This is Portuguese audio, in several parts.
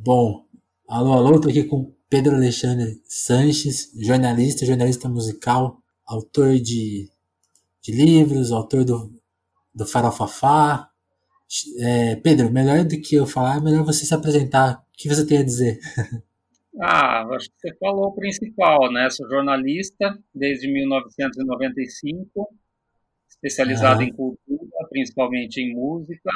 Bom, alô, alô, estou aqui com Pedro Alexandre Sanches, jornalista, jornalista musical, autor de, de livros, autor do, do Farofafá. É, Pedro, melhor do que eu falar, é melhor você se apresentar. O que você tem a dizer? Ah, acho que você falou o principal, né? Sou jornalista desde 1995, especializado em cultura, principalmente em música.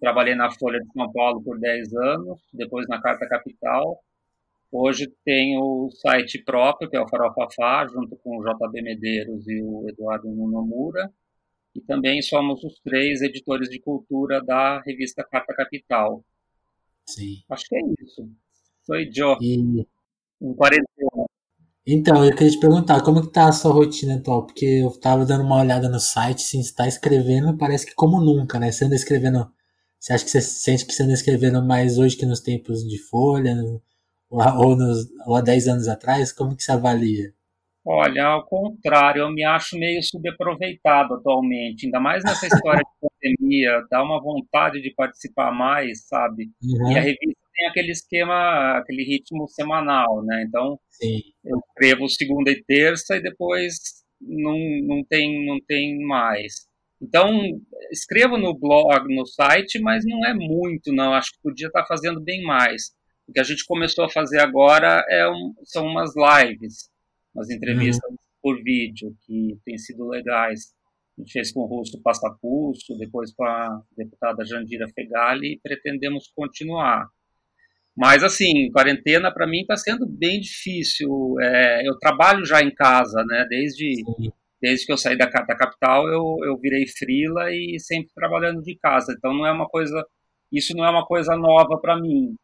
Trabalhei na Folha de São Paulo por 10 anos, depois na Carta Capital. Hoje tenho o site próprio, que é o Farofafá, junto com o JB Medeiros e o Eduardo Nunomura. E também somos os três editores de cultura da revista Carta Capital. Sim. Acho que é isso. Sou Joe. E... Em quarentena. Então, eu queria te perguntar, como que tá a sua rotina atual? Porque eu tava dando uma olhada no site, sim, você tá escrevendo, parece que como nunca, né? Você anda escrevendo. Você acha que você sente que você anda escrevendo mais hoje que nos tempos de folha, ou, ou, nos, ou há 10 anos atrás? Como que você avalia? Olha, ao contrário, eu me acho meio subaproveitado atualmente, ainda mais nessa história de pandemia, dá uma vontade de participar mais, sabe? Uhum. E a revista tem aquele esquema, aquele ritmo semanal, né? Então, Sim. eu escrevo segunda e terça e depois não, não, tem, não tem mais. Então, escrevo no blog, no site, mas não é muito, não. Acho que podia estar fazendo bem mais. O que a gente começou a fazer agora é um, são umas lives, umas entrevistas uhum. por vídeo, que têm sido legais. A gente fez com o Russo Passapulso, depois com a deputada Jandira Fegali, e pretendemos continuar. Mas, assim, quarentena para mim está sendo bem difícil. É, eu trabalho já em casa, né? Desde, desde que eu saí da, da capital, eu, eu virei frila e sempre trabalhando de casa. Então, não é uma coisa. Isso não é uma coisa nova para mim.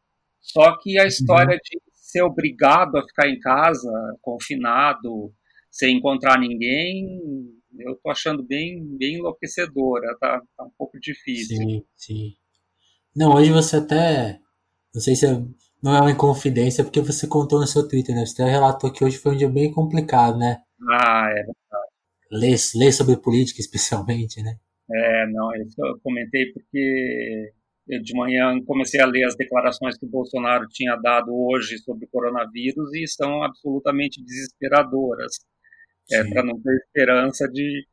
Só que a história uhum. de ser obrigado a ficar em casa, confinado, sem encontrar ninguém, eu tô achando bem, bem enlouquecedora. Tá, tá um pouco difícil. Sim, sim. Não, hoje você até não sei se é, não é uma inconfidência, porque você contou no seu Twitter, né? Você até relatou que hoje foi um dia bem complicado, né? Ah, é. Ler, ler sobre política, especialmente, né? É, não, isso eu comentei porque eu de manhã comecei a ler as declarações que o Bolsonaro tinha dado hoje sobre o coronavírus e são absolutamente desesperadoras. É, para não ter esperança de,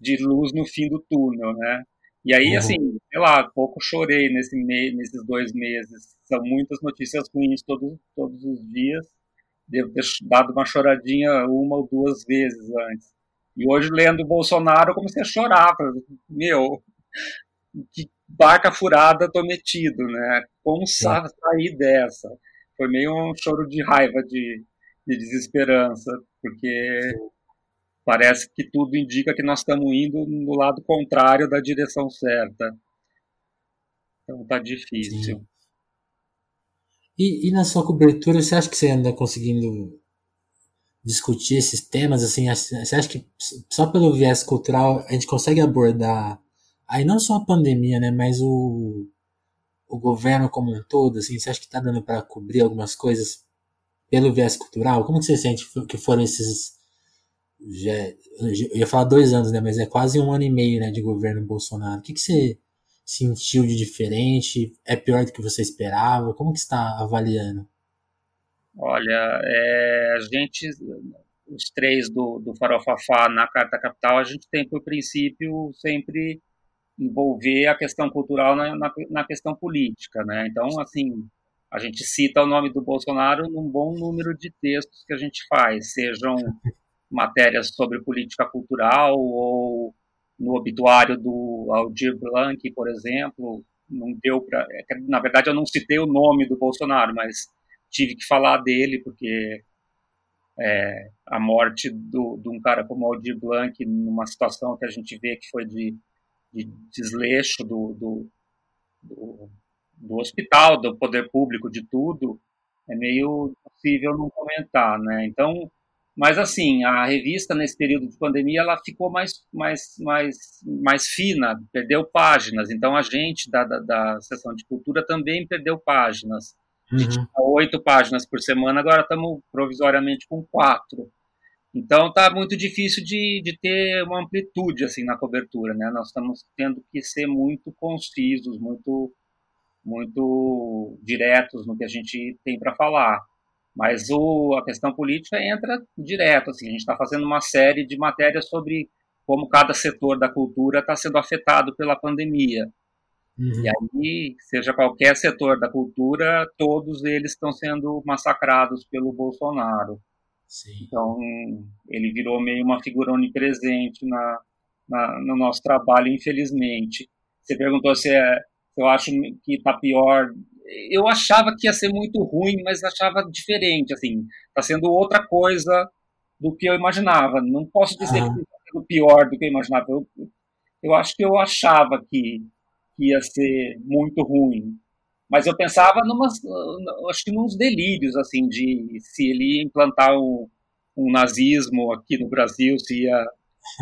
de luz no fim do túnel, né? E aí, uhum. assim, sei lá, pouco chorei nesse me nesses dois meses. São muitas notícias ruins todos, todos os dias. Devo ter dado uma choradinha uma ou duas vezes antes. E hoje, lendo o Bolsonaro, eu comecei a chorar. Meu, que barca furada tô metido, né? Como sair dessa? Foi meio um choro de raiva, de, de desesperança, porque parece que tudo indica que nós estamos indo no lado contrário da direção certa. Então tá difícil. E, e, na sua cobertura, você acha que você anda conseguindo discutir esses temas? Assim, você acha que só pelo viés cultural a gente consegue abordar aí não só a pandemia, né, mas o, o governo como um todo? Assim, você acha que está dando para cobrir algumas coisas pelo viés cultural? Como que você sente que foram esses já, eu ia falar dois anos, né? Mas é quase um ano e meio né, de governo Bolsonaro. O que, que você sentiu de diferente? É pior do que você esperava? Como que está avaliando? Olha, é, a gente, os três do, do Farofafá na Carta Capital, a gente tem por princípio sempre envolver a questão cultural na, na, na questão política, né? Então, assim, a gente cita o nome do Bolsonaro num bom número de textos que a gente faz, sejam matérias sobre política cultural ou no obituário do Aldir Blanc, por exemplo, não deu para, na verdade eu não citei o nome do Bolsonaro, mas tive que falar dele porque é, a morte do, de um cara como Aldir Blanc numa situação que a gente vê que foi de, de desleixo do, do, do, do hospital, do poder público, de tudo, é meio possível não comentar, né? Então mas assim, a revista nesse período de pandemia ela ficou mais, mais, mais, mais fina, perdeu páginas. Então a gente da, da, da seção de cultura também perdeu páginas. A gente uhum. tinha oito páginas por semana, agora estamos provisoriamente com quatro. Então está muito difícil de, de ter uma amplitude assim na cobertura, né? Nós estamos tendo que ser muito concisos, muito muito diretos no que a gente tem para falar. Mas o, a questão política entra direto. Assim, a gente está fazendo uma série de matérias sobre como cada setor da cultura está sendo afetado pela pandemia. Uhum. E aí, seja qualquer setor da cultura, todos eles estão sendo massacrados pelo Bolsonaro. Sim. Então, ele virou meio uma figura onipresente na, na, no nosso trabalho, infelizmente. Você perguntou se, é, se eu acho que está pior. Eu achava que ia ser muito ruim, mas achava diferente. Assim, está sendo outra coisa do que eu imaginava. Não posso dizer que está sendo pior do que eu imaginava. Eu, eu acho que eu achava que que ia ser muito ruim. Mas eu pensava numas, acho que nos delírios, assim, de se ele ia implantar um, um nazismo aqui no Brasil, se ia,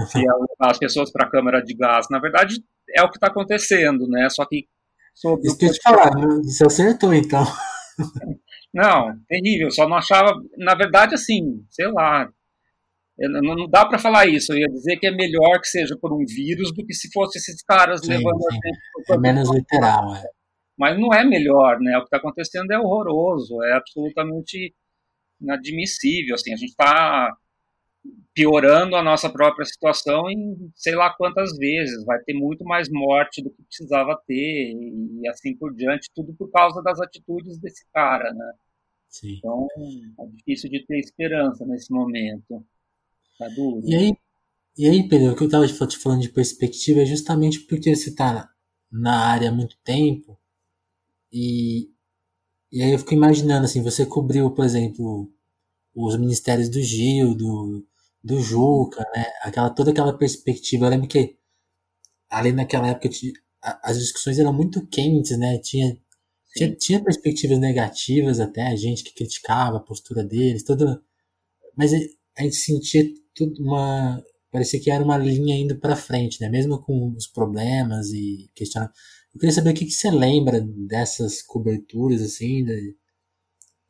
se ia levar as pessoas para a câmara de gás. Na verdade, é o que está acontecendo, né? Só que sobre Isso que eu te falar, você acertou, então. Não, terrível. Só não achava, na verdade, assim, sei lá, não dá para falar isso. Eu ia dizer que é melhor que seja por um vírus do que se fosse esses caras sim, levando sim. a gente. É menos literal, é. Mas não é melhor, né? O que está acontecendo é horroroso, é absolutamente inadmissível. Assim, a gente está piorando a nossa própria situação em sei lá quantas vezes. Vai ter muito mais morte do que precisava ter e assim por diante, tudo por causa das atitudes desse cara, né? Sim. Então é difícil de ter esperança nesse momento. Tá duro. E aí, e aí, Pedro, o que eu estava te falando de perspectiva é justamente porque você está na área há muito tempo e, e aí eu fico imaginando, assim, você cobriu, por exemplo, os ministérios do Gil, do, do Juca, né? Aquela, toda aquela perspectiva. Eu lembro que ali naquela época as discussões eram muito quentes, né? Tinha, tinha, tinha, perspectivas negativas até, a gente que criticava a postura deles, toda. Mas a gente sentia tudo uma parecia que era uma linha indo para frente, né? Mesmo com os problemas e questionando. Eu queria saber o que, que você lembra dessas coberturas assim, de...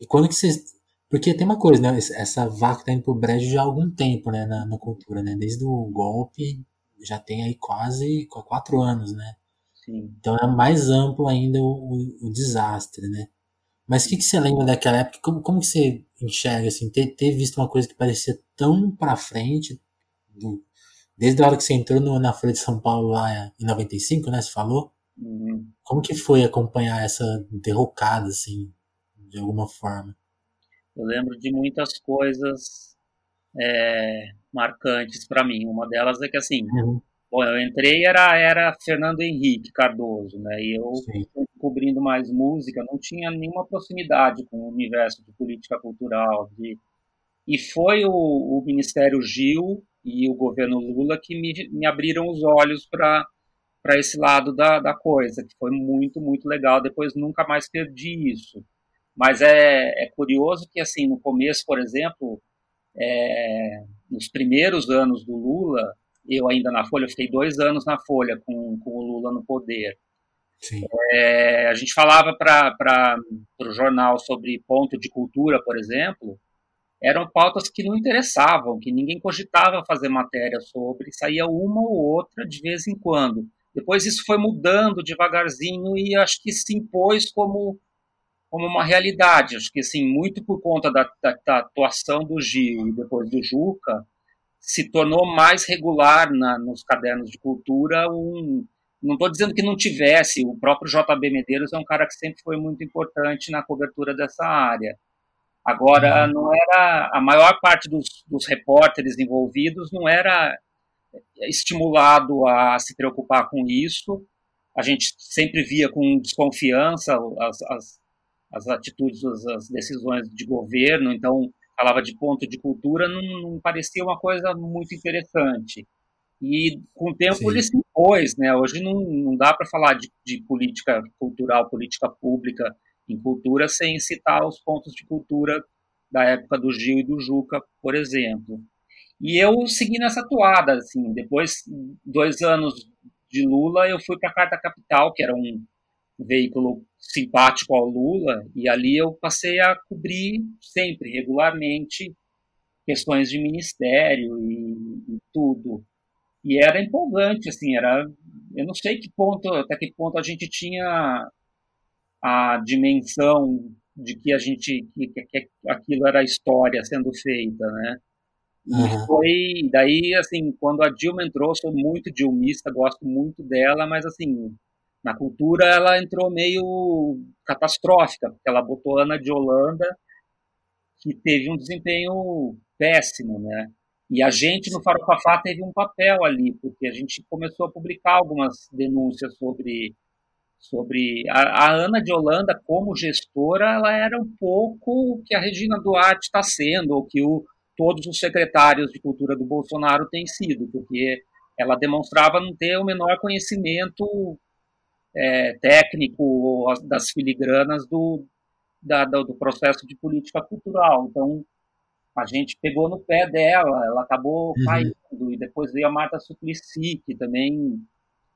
e quando que você porque tem uma coisa, né? Essa vaca tá indo pro brejo já há algum tempo, né? Na, na cultura, né? Desde o golpe já tem aí quase quatro anos, né? Sim. Então é mais amplo ainda o, o, o desastre, né? Mas o que, que você lembra daquela época? Como, como que você enxerga, assim, ter, ter visto uma coisa que parecia tão para frente, do, desde a hora que você entrou no, na Folha de São Paulo lá em 95, né, você falou? Uhum. Como que foi acompanhar essa derrocada, assim, de alguma forma? Eu lembro de muitas coisas é, marcantes para mim. Uma delas é que, assim, uhum. Bom, eu entrei era era Fernando Henrique Cardoso, né? E eu Sim. Cobrindo mais música, não tinha nenhuma proximidade com o universo de política cultural, de e foi o, o Ministério Gil e o governo Lula que me, me abriram os olhos para para esse lado da, da coisa, que foi muito, muito legal. Depois nunca mais perdi isso. Mas é, é curioso que, assim, no começo, por exemplo, é, nos primeiros anos do Lula, eu ainda na Folha, eu fiquei dois anos na Folha com, com o Lula no poder. É, a gente falava para o jornal sobre ponto de cultura, por exemplo, eram pautas que não interessavam, que ninguém cogitava fazer matéria sobre, saía uma ou outra de vez em quando. Depois isso foi mudando devagarzinho e acho que se impôs como, como uma realidade. Acho que assim, muito por conta da, da, da atuação do Gil e depois do Juca, se tornou mais regular na, nos cadernos de cultura um, não estou dizendo que não tivesse, o próprio JB Medeiros é um cara que sempre foi muito importante na cobertura dessa área. Agora, uhum. não era a maior parte dos, dos repórteres envolvidos não era estimulado a se preocupar com isso. A gente sempre via com desconfiança as, as, as atitudes, as, as decisões de governo, então falava de ponto de cultura, não, não parecia uma coisa muito interessante. E com o tempo Sim. ele se impôs, né? Hoje não, não dá para falar de, de, política cultural, política pública em cultura sem citar os pontos de cultura da época do Gil e do Juca, por exemplo. E eu segui nessa toada, assim, depois dois anos de Lula, eu fui para a Carta Capital, que era um veículo simpático ao Lula, e ali eu passei a cobrir sempre, regularmente, questões de ministério e, e tudo. E era empolgante, assim, era, eu não sei que ponto, até que ponto a gente tinha a dimensão de que a gente que, que aquilo era história sendo feita, né? Uhum. E foi daí assim quando a Dilma entrou, sou muito dilmista, gosto muito dela, mas assim na cultura ela entrou meio catastrófica, porque ela botou Ana de Holanda, que teve um desempenho péssimo, né? E a gente no Farofafá teve um papel ali, porque a gente começou a publicar algumas denúncias sobre sobre a, a Ana de Holanda como gestora, ela era um pouco o que a Regina Duarte está sendo, ou que o, todos os secretários de cultura do Bolsonaro têm sido, porque ela demonstrava não ter o menor conhecimento é, técnico das filigranas do, da, do processo de política cultural. Então, a gente pegou no pé dela, ela acabou uhum. caindo, e depois veio a Marta Suplicy, que também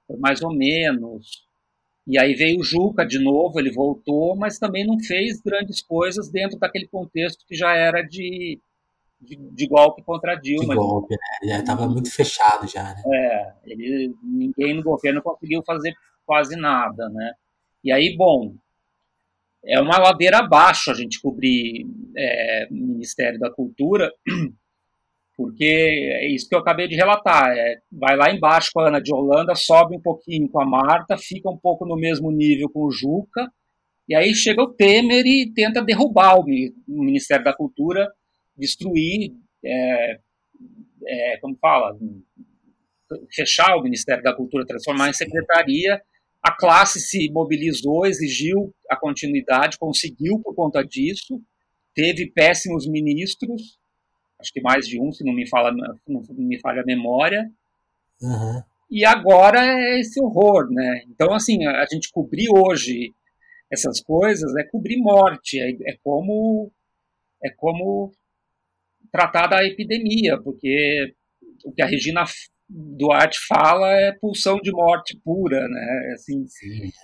foi mais ou menos. E aí veio o Juca de novo, ele voltou, mas também não fez grandes coisas dentro daquele contexto que já era de, de, de golpe contra Dilma. De golpe, né? Já estava muito fechado já, né? É, ele, ninguém no governo conseguiu fazer quase nada, né? E aí, bom, é uma ladeira abaixo a gente cobrir é, Ministério da Cultura, porque é isso que eu acabei de relatar. É, vai lá embaixo com a Ana de Holanda, sobe um pouquinho com a Marta, fica um pouco no mesmo nível com o Juca, e aí chega o Temer e tenta derrubar o Ministério da Cultura, destruir, é, é, como fala, fechar o Ministério da Cultura, transformar em secretaria a classe se mobilizou, exigiu a continuidade, conseguiu por conta disso, teve péssimos ministros, acho que mais de um, se não me, fala, não me falha a memória, uhum. e agora é esse horror, né? Então, assim, a gente cobrir hoje essas coisas é cobrir morte, é, é como é como tratar da epidemia, porque o que a Regina Duarte fala é pulsão de morte pura, né? Assim,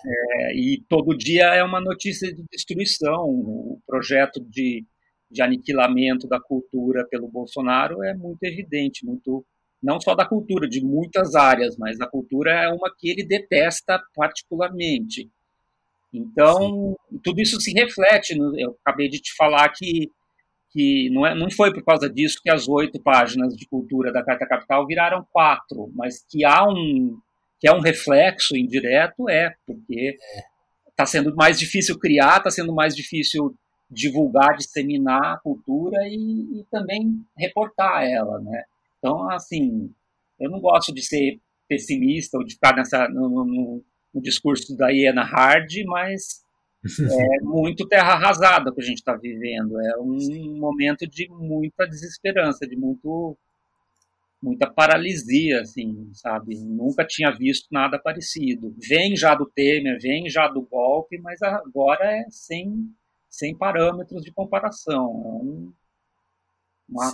é, e todo dia é uma notícia de destruição. O projeto de, de aniquilamento da cultura pelo Bolsonaro é muito evidente, muito não só da cultura, de muitas áreas, mas a cultura é uma que ele detesta particularmente. Então, Sim. tudo isso se reflete. No, eu acabei de te falar que que não, é, não foi por causa disso que as oito páginas de cultura da Carta Capital viraram quatro, mas que há um que é um reflexo indireto é porque está sendo mais difícil criar, está sendo mais difícil divulgar, disseminar a cultura e, e, também reportar ela, né? Então, assim, eu não gosto de ser pessimista ou de ficar nessa no, no, no discurso da Iena Hard, mas é muito terra arrasada que a gente está vivendo. É um momento de muita desesperança, de muito muita paralisia, assim, sabe? Nunca tinha visto nada parecido. Vem já do Temer, vem já do golpe, mas agora é sem, sem parâmetros de comparação. É um, uma,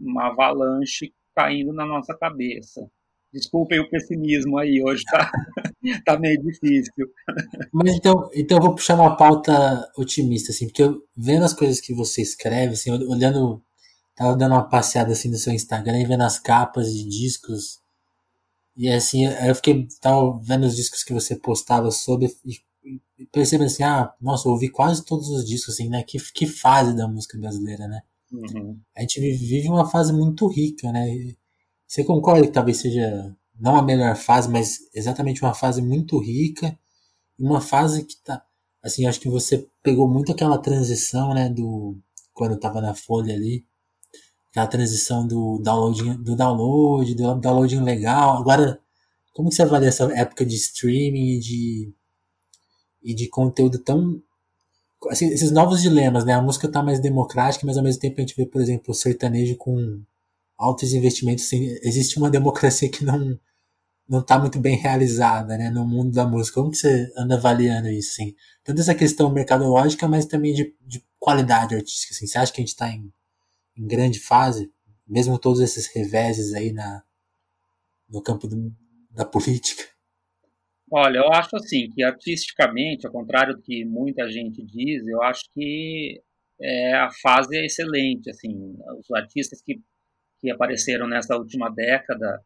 uma avalanche caindo na nossa cabeça. Desculpem o pessimismo aí, hoje tá, tá meio difícil. Mas então, então eu vou puxar uma pauta otimista, assim, porque eu, vendo as coisas que você escreve, assim, olhando, tava dando uma passeada assim no seu Instagram e vendo as capas de discos, e assim, eu fiquei, tava vendo os discos que você postava sobre, e, e percebendo assim, ah, nossa, eu ouvi quase todos os discos, assim, né, que, que fase da música brasileira, né? Uhum. A gente vive uma fase muito rica, né? Você concorda que talvez seja não a melhor fase, mas exatamente uma fase muito rica, uma fase que tá assim, acho que você pegou muito aquela transição, né, do quando tava na Folha ali, aquela transição do downloading, do download, do downloading legal. Agora, como que você avalia essa época de streaming e de e de conteúdo tão assim, esses novos dilemas, né? A música tá mais democrática, mas ao mesmo tempo a gente vê, por exemplo, o sertanejo com altos investimentos, sim, existe uma democracia que não não está muito bem realizada, né, no mundo da música. Como que você anda avaliando isso, assim? Tanto essa questão mercadológica, mas também de, de qualidade artística, assim. Você acha que a gente está em, em grande fase, mesmo todos esses reveses aí na, no campo do, da política? Olha, eu acho assim que artisticamente, ao contrário do que muita gente diz, eu acho que é, a fase é excelente. Assim, os artistas que que apareceram nessa última década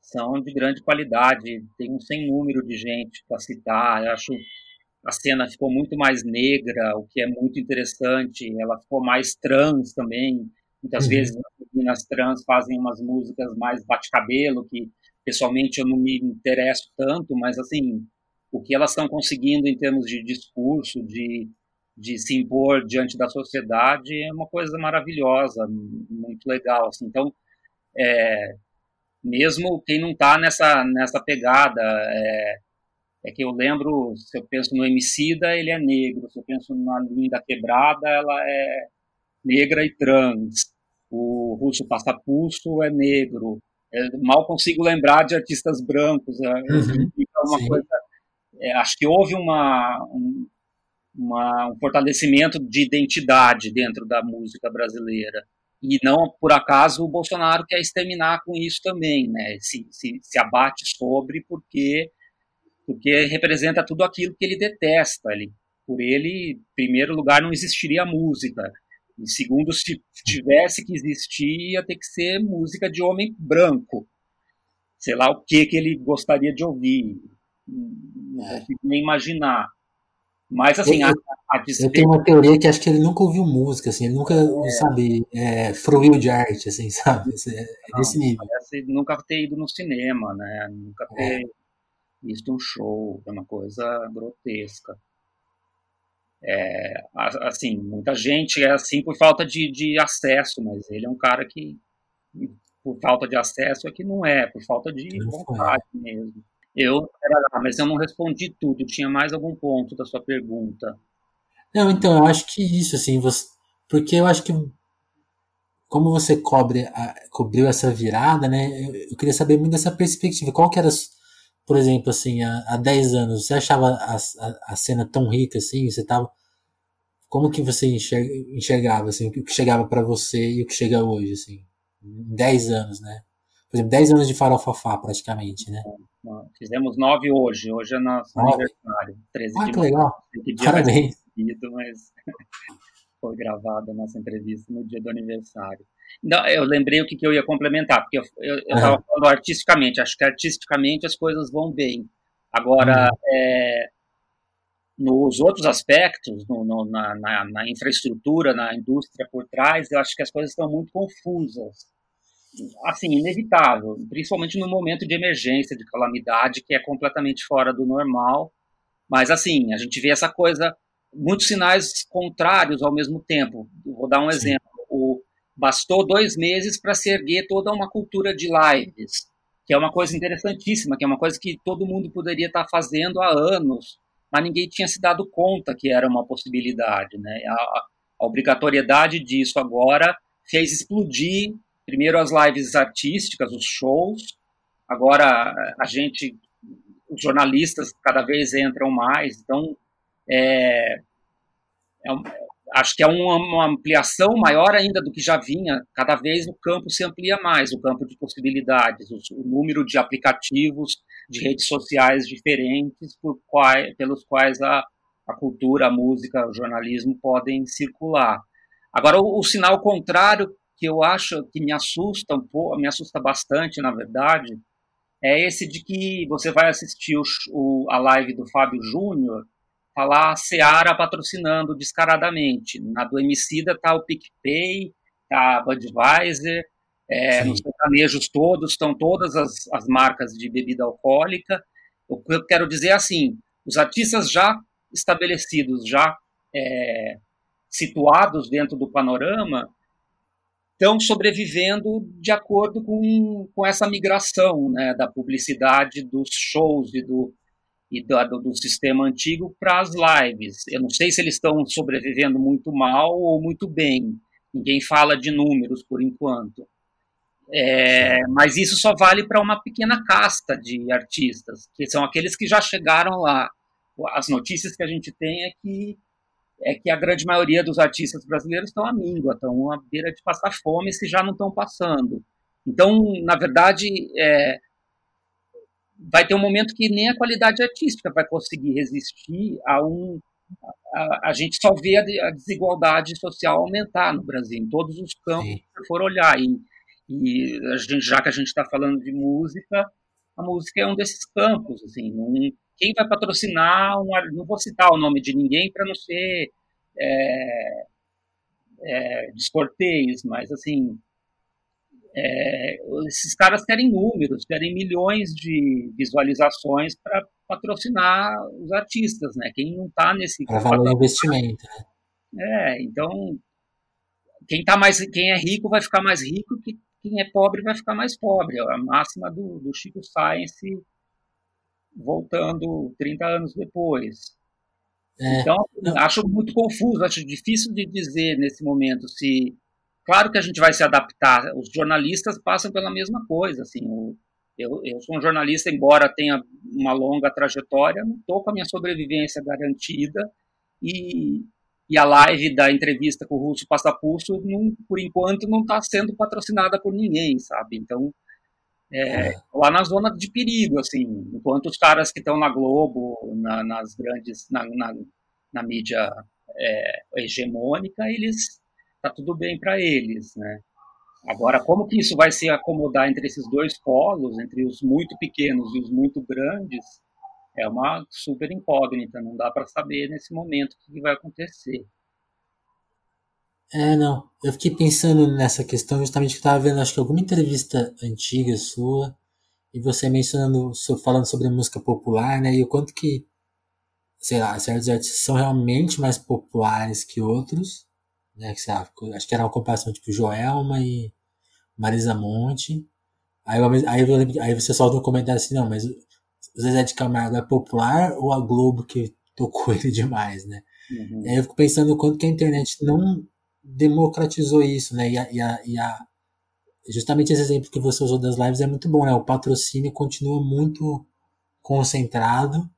são de grande qualidade. Tem um sem número de gente para citar. Eu acho a cena ficou muito mais negra, o que é muito interessante. Ela ficou mais trans também. Muitas uhum. vezes as meninas trans fazem umas músicas mais bate-cabelo, que pessoalmente eu não me interesso tanto, mas assim, o que elas estão conseguindo em termos de discurso, de, de se impor diante da sociedade, é uma coisa maravilhosa, muito legal. Assim. Então, é, mesmo quem não está nessa, nessa pegada, é, é, que eu lembro, se eu penso no Emicida, ele é negro, se eu penso na Linda Quebrada, ela é negra e trans, o Russo Passapulso é negro, é, mal consigo lembrar de artistas brancos, é, uhum, uma coisa, é, acho que houve uma, um, uma, um fortalecimento de identidade dentro da música brasileira, e não por acaso o Bolsonaro quer exterminar com isso também, né? Se, se, se abate sobre porque porque representa tudo aquilo que ele detesta. Ele, por ele, em primeiro lugar, não existiria música. Em segundo, se tivesse que existir, ia ter que ser música de homem branco. Sei lá o que que ele gostaria de ouvir. Não consigo nem imaginar. Mas, assim, eu, a, a Eu tenho uma teoria que acho que ele nunca ouviu música, assim, ele nunca, é. sabe, é, fruiu de arte, assim, sabe? É, é desse nível. Parece nunca ter ido no cinema, né? Nunca é. ter é. visto um show, é uma coisa grotesca. É, assim, muita gente é assim por falta de, de acesso, mas ele é um cara que, por falta de acesso, é que não é, por falta de vontade mesmo. Eu, mas eu não respondi tudo. Tinha mais algum ponto da sua pergunta? Não, então, eu acho que isso, assim, você, porque eu acho que como você cobre a, cobriu essa virada, né? Eu, eu, queria saber muito dessa perspectiva. Qual que era, por exemplo, assim, há, há 10 anos, você achava a, a, a cena tão rica assim? Você tava como que você enxerga, enxergava assim, o que chegava para você e o que chega hoje, assim, em 10 anos, né? Por exemplo, 10 anos de farofafá, praticamente, né? Fizemos 9 hoje, hoje é nosso nove. aniversário. 13 ah, de que legal. Parabéns. Seguido, mas foi gravada a nossa entrevista no dia do aniversário. Não, eu lembrei o que, que eu ia complementar, porque eu estava uhum. falando artisticamente, acho que artisticamente as coisas vão bem. Agora, uhum. é, nos outros aspectos, no, no, na, na, na, infraestrutura, na indústria por trás, eu acho que as coisas estão muito confusas assim, inevitável, principalmente no momento de emergência, de calamidade, que é completamente fora do normal. Mas, assim, a gente vê essa coisa, muitos sinais contrários ao mesmo tempo. Vou dar um Sim. exemplo. O, bastou dois meses para se erguer toda uma cultura de lives, que é uma coisa interessantíssima, que é uma coisa que todo mundo poderia estar tá fazendo há anos, mas ninguém tinha se dado conta que era uma possibilidade. Né? A, a obrigatoriedade disso agora fez explodir primeiro as lives artísticas, os shows, agora a gente, os jornalistas cada vez entram mais, então é, é acho que é uma, uma, ampliação maior ainda do que já vinha, cada vez o campo se amplia mais, o campo de possibilidades, o, o número de aplicativos, de redes sociais diferentes pelos quais a, a cultura, a música, o jornalismo podem circular. Agora, o, o sinal contrário que eu acho que me assusta um pouco, me assusta bastante, na verdade, é esse de que você vai assistir o, o, a live do Fábio Júnior, lá a Seara patrocinando descaradamente. Na do Emicida tá o PicPay, tá a Budweiser, é, nos sertanejos todos, estão todas as, as marcas de bebida alcoólica. O que eu quero dizer é assim, os artistas já estabelecidos, já é, situados dentro do panorama, estão sobrevivendo de acordo com, com essa migração né, da publicidade dos shows e do, e do, do sistema antigo para as lives. Eu não sei se eles estão sobrevivendo muito mal ou muito bem. Ninguém fala de números por enquanto. É, mas isso só vale para uma pequena casta de artistas, que são aqueles que já chegaram lá. As notícias que a gente tem é que é que a grande maioria dos artistas brasileiros estão à míngua, estão à beira de passar fome se já não estão passando. Então, na verdade, é, vai ter um momento que nem a qualidade artística vai conseguir resistir a um. A, a gente só vê a, a, desigualdade social aumentar no Brasil, em todos os campos Sim. que for olhar. E, e gente, já que a gente está falando de música, a música é um desses campos. Assim, não, quem vai patrocinar um, não vou citar o nome de ninguém para não ser é, é, descortês, mas assim é, esses caras querem números, querem milhões de visualizações para patrocinar os artistas, né? Quem não está nesse para valer investimento, né? É, então quem tá mais, quem é rico vai ficar mais rico, que quem é pobre vai ficar mais pobre. É a máxima do, do Chico Science voltando 30 anos depois. É, então, acho muito confuso, acho difícil de dizer nesse momento se Claro que a gente vai se adaptar. Os jornalistas passam pela mesma coisa. Assim, eu, eu sou um jornalista, embora tenha uma longa trajetória, não estou com a minha sobrevivência garantida. E, e a live da entrevista com o Russo Passapulso, não, por enquanto, não está sendo patrocinada por ninguém, sabe? Então, é, é. lá na zona de perigo, assim, enquanto os caras que estão na Globo, na, nas grandes, na, na, na mídia é, hegemônica, eles tá tudo bem para eles, né? Agora, como que isso vai se acomodar entre esses dois polos, entre os muito pequenos e os muito grandes, é uma super incógnita, não dá para saber nesse momento o que vai acontecer. É, não. Eu fiquei pensando nessa questão justamente que eu estava vendo, acho que alguma entrevista antiga sua, e você mencionando, falando sobre música popular, né, e o quanto que, sei lá, certos artistas são realmente mais populares que outros, né? Que, lá, acho que era uma comparação tipo Joelma e Marisa Monte. Aí, aí, aí você solta um comentário assim, não, mas o Zezé de Camargo é popular ou a Globo que tocou ele demais, né? Uhum. Aí eu fico pensando o quanto que a internet não democratizou isso, né? E a, e a, e a, justamente esse exemplo que você usou das lives é muito bom, né? O patrocínio continua muito concentrado.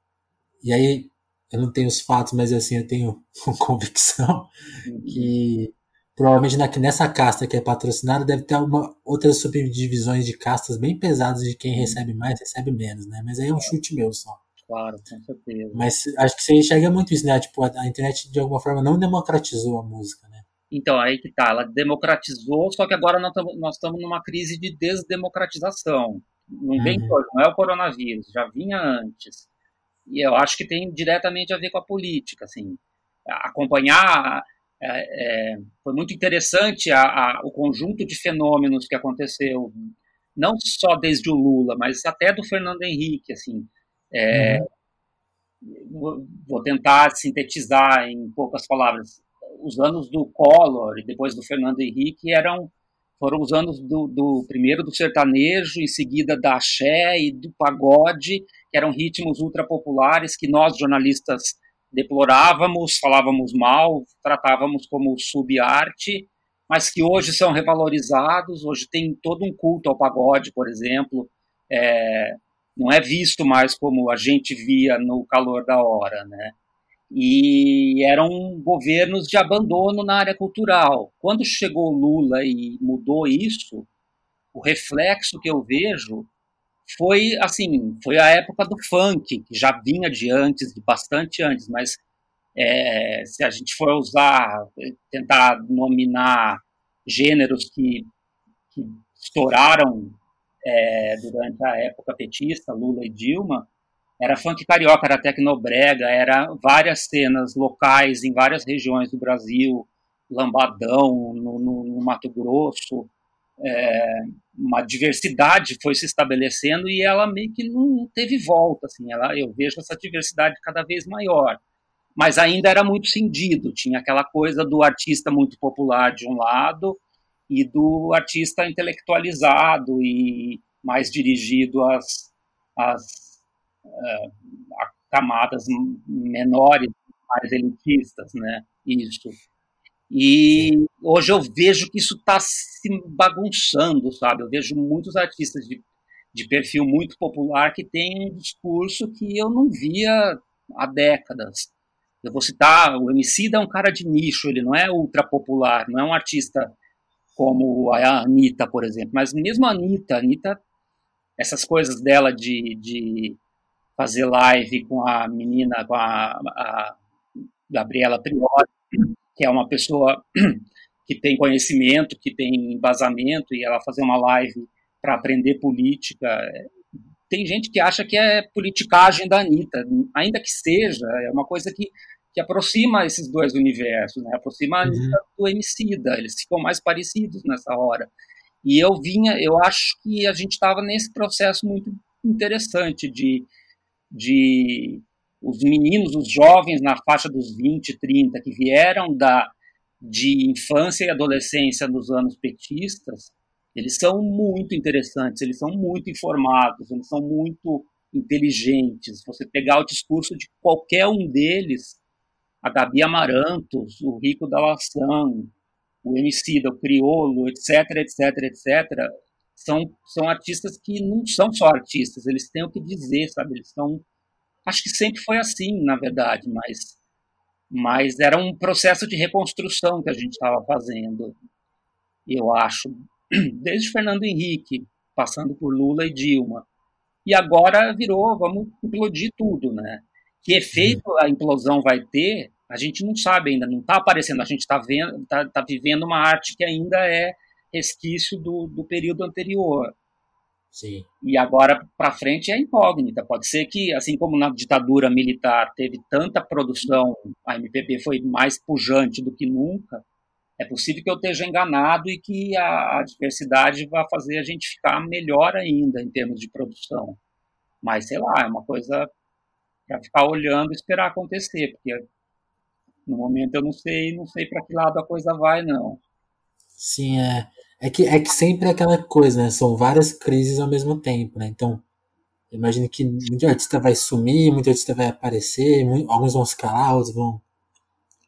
E aí eu não tenho os fatos, mas assim, eu tenho convicção uhum. que provavelmente na, nessa casta que é patrocinada deve ter uma, outras subdivisões de castas bem pesadas de quem recebe mais recebe menos, né? Mas aí é um chute meu só. Claro, com certeza. Mas acho que você enxerga muito isso, né? Tipo, a, a internet de alguma forma não democratizou a música, né? Então, aí que tá, ela democratizou, só que agora nós estamos numa crise de desdemocratização. Não vem uhum. não é o coronavírus, já vinha antes e eu acho que tem diretamente a ver com a política, assim, acompanhar é, é, foi muito interessante a, a, o conjunto de fenômenos que aconteceu, não só desde o Lula, mas até do Fernando Henrique, assim, é, uhum. vou tentar sintetizar em poucas palavras, os anos do Collor e depois do Fernando Henrique eram foram os anos do, do, primeiro do sertanejo, em seguida da axé e do pagode, que eram ritmos ultra populares que nós jornalistas deplorávamos, falávamos mal, tratávamos como subarte, mas que hoje são revalorizados. Hoje tem todo um culto ao pagode, por exemplo. É, não é visto mais como a gente via no calor da hora, né? E eram governos de abandono na área cultural. Quando chegou Lula e mudou isso, o reflexo que eu vejo foi assim, foi a época do funk, que já vinha de antes, de bastante antes, mas é, se a gente for usar, tentar nominar gêneros que, que estouraram é, durante a época petista, Lula e Dilma, era funk carioca, era tecnobrega, era várias cenas locais em várias regiões do Brasil, Lambadão, no, no, no Mato Grosso, é, uma diversidade foi se estabelecendo e ela meio que não teve volta, assim, ela, eu vejo essa diversidade cada vez maior, mas ainda era muito cindido, tinha aquela coisa do artista muito popular de um lado e do artista intelectualizado e mais dirigido às, às uh, a camadas menores, mais elitistas, né, isso. E hoje eu vejo que isso está se bagunçando, sabe? Eu vejo muitos artistas de, de perfil muito popular que têm um discurso que eu não via há décadas. Eu vou citar, o MC é um cara de nicho, ele não é ultra popular, não é um artista como a Anitta, por exemplo. Mas mesmo a Anitta, a Anitta essas coisas dela de, de fazer live com a menina, com a, a Gabriela Priori, que é uma pessoa que tem conhecimento, que tem embasamento, e ela fazer uma live para aprender política, tem gente que acha que é politicagem da Anitta, ainda que seja, é uma coisa que, que aproxima esses dois universos, né? aproxima a Anitta uhum. do Emicida, eles ficam mais parecidos nessa hora. E eu vinha, eu acho que a gente estava nesse processo muito interessante de, de os meninos, os jovens na faixa dos 20, 30, que vieram da, de infância e adolescência nos anos petistas, eles são muito interessantes, eles são muito informados, eles são muito inteligentes. Você pegar o discurso de qualquer um deles, a Gabi Amarantos, o Rico da Lação, o MC, o Criolo, etc, etc, etc, são, são artistas que não são só artistas, eles têm o que dizer, sabe? Eles são. Acho que sempre foi assim, na verdade, mas, mas era um processo de reconstrução que a gente estava fazendo, eu acho, desde Fernando Henrique, passando por Lula e Dilma. E agora virou, vamos implodir tudo, né? Que efeito a implosão vai ter, a gente não sabe ainda, não está aparecendo, a gente está está tá vivendo uma arte que ainda é resquício do, do período anterior. Sim. E agora para frente é incógnita. Pode ser que, assim como na ditadura militar teve tanta produção, a MPB foi mais pujante do que nunca, é possível que eu esteja enganado e que a, a diversidade vá fazer a gente ficar melhor ainda em termos de produção. Mas, sei lá, é uma coisa para ficar olhando e esperar acontecer, porque no momento eu não sei, não sei para que lado a coisa vai, não. Sim, é. É que, é que sempre é aquela coisa, né? São várias crises ao mesmo tempo, né? Então, imagino que muito artista vai sumir, muito artista vai aparecer, alguns vão se calar, outros vão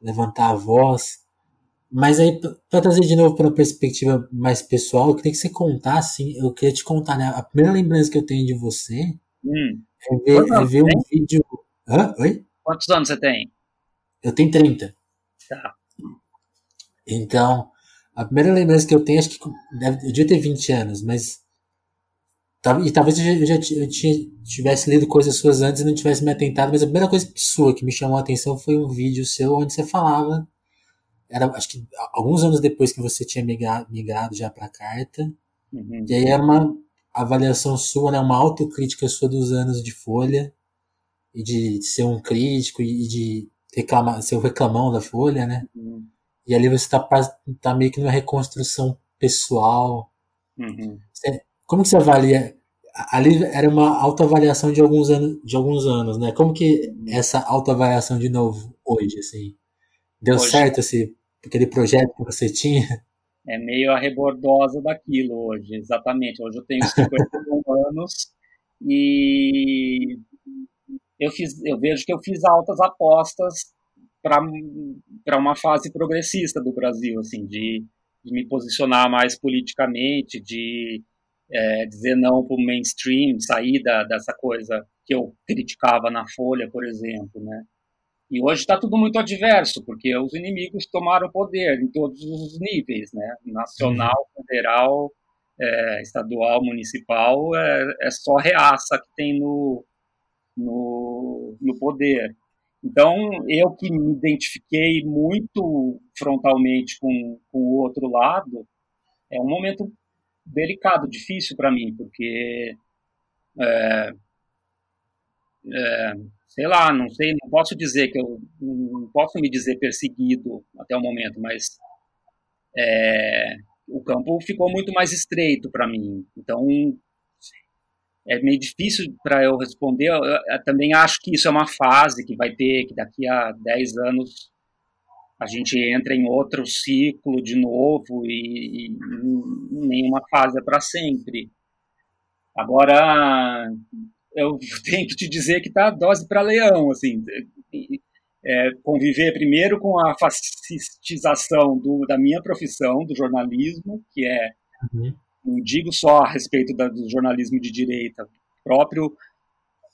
levantar a voz. Mas aí, para trazer de novo para uma perspectiva mais pessoal, eu queria que você contasse, assim, eu queria te contar, né? A primeira lembrança que eu tenho de você hum. é ver, é ver um vídeo. Hã? Oi? Quantos anos você tem? Eu tenho 30. Tá. Então, a primeira lembrança que eu tenho, acho que deve, eu devia ter 20 anos, mas. E talvez eu já, eu já tivesse lido coisas suas antes e não tivesse me atentado, mas a primeira coisa sua que me chamou a atenção foi um vídeo seu onde você falava era acho que alguns anos depois que você tinha migrado, migrado já para carta. Uhum. E aí era uma avaliação sua, né, uma autocrítica sua dos anos de Folha e de ser um crítico e de reclamar, ser o reclamão da Folha, né? Uhum. E ali você está tá meio que numa reconstrução pessoal. Uhum. como que você avalia? Ali era uma autoavaliação de alguns anos, de alguns anos, né? Como que essa autoavaliação de novo hoje, assim? Deu hoje, certo esse aquele projeto que você tinha? É meio arrebordosa daquilo hoje, exatamente. Hoje eu tenho 51 anos e eu, fiz, eu vejo que eu fiz altas apostas para uma fase progressista do Brasil, assim, de, de me posicionar mais politicamente, de é, dizer não para o mainstream, sair da, dessa coisa que eu criticava na Folha, por exemplo, né? E hoje está tudo muito adverso, porque os inimigos tomaram poder em todos os níveis, né? Nacional, uhum. federal, é, estadual, municipal, é, é, só reaça que tem no, no, no poder. Então, eu que me identifiquei muito frontalmente com, com o outro lado, é um momento delicado, difícil para mim, porque é, é, sei lá, não sei, não posso dizer que eu não posso me dizer perseguido até o momento, mas é, o campo ficou muito mais estreito para mim. Então é meio difícil para eu responder. Eu, eu, também acho que isso é uma fase que vai ter, que daqui a 10 anos a gente entra em outro ciclo de novo e, e nenhuma fase é para sempre. Agora, eu tenho que te dizer que está dose para leão, assim, é, conviver primeiro com a fascistização do, da minha profissão, do jornalismo, que é, uhum. Não digo só a respeito da, do jornalismo de direita, próprio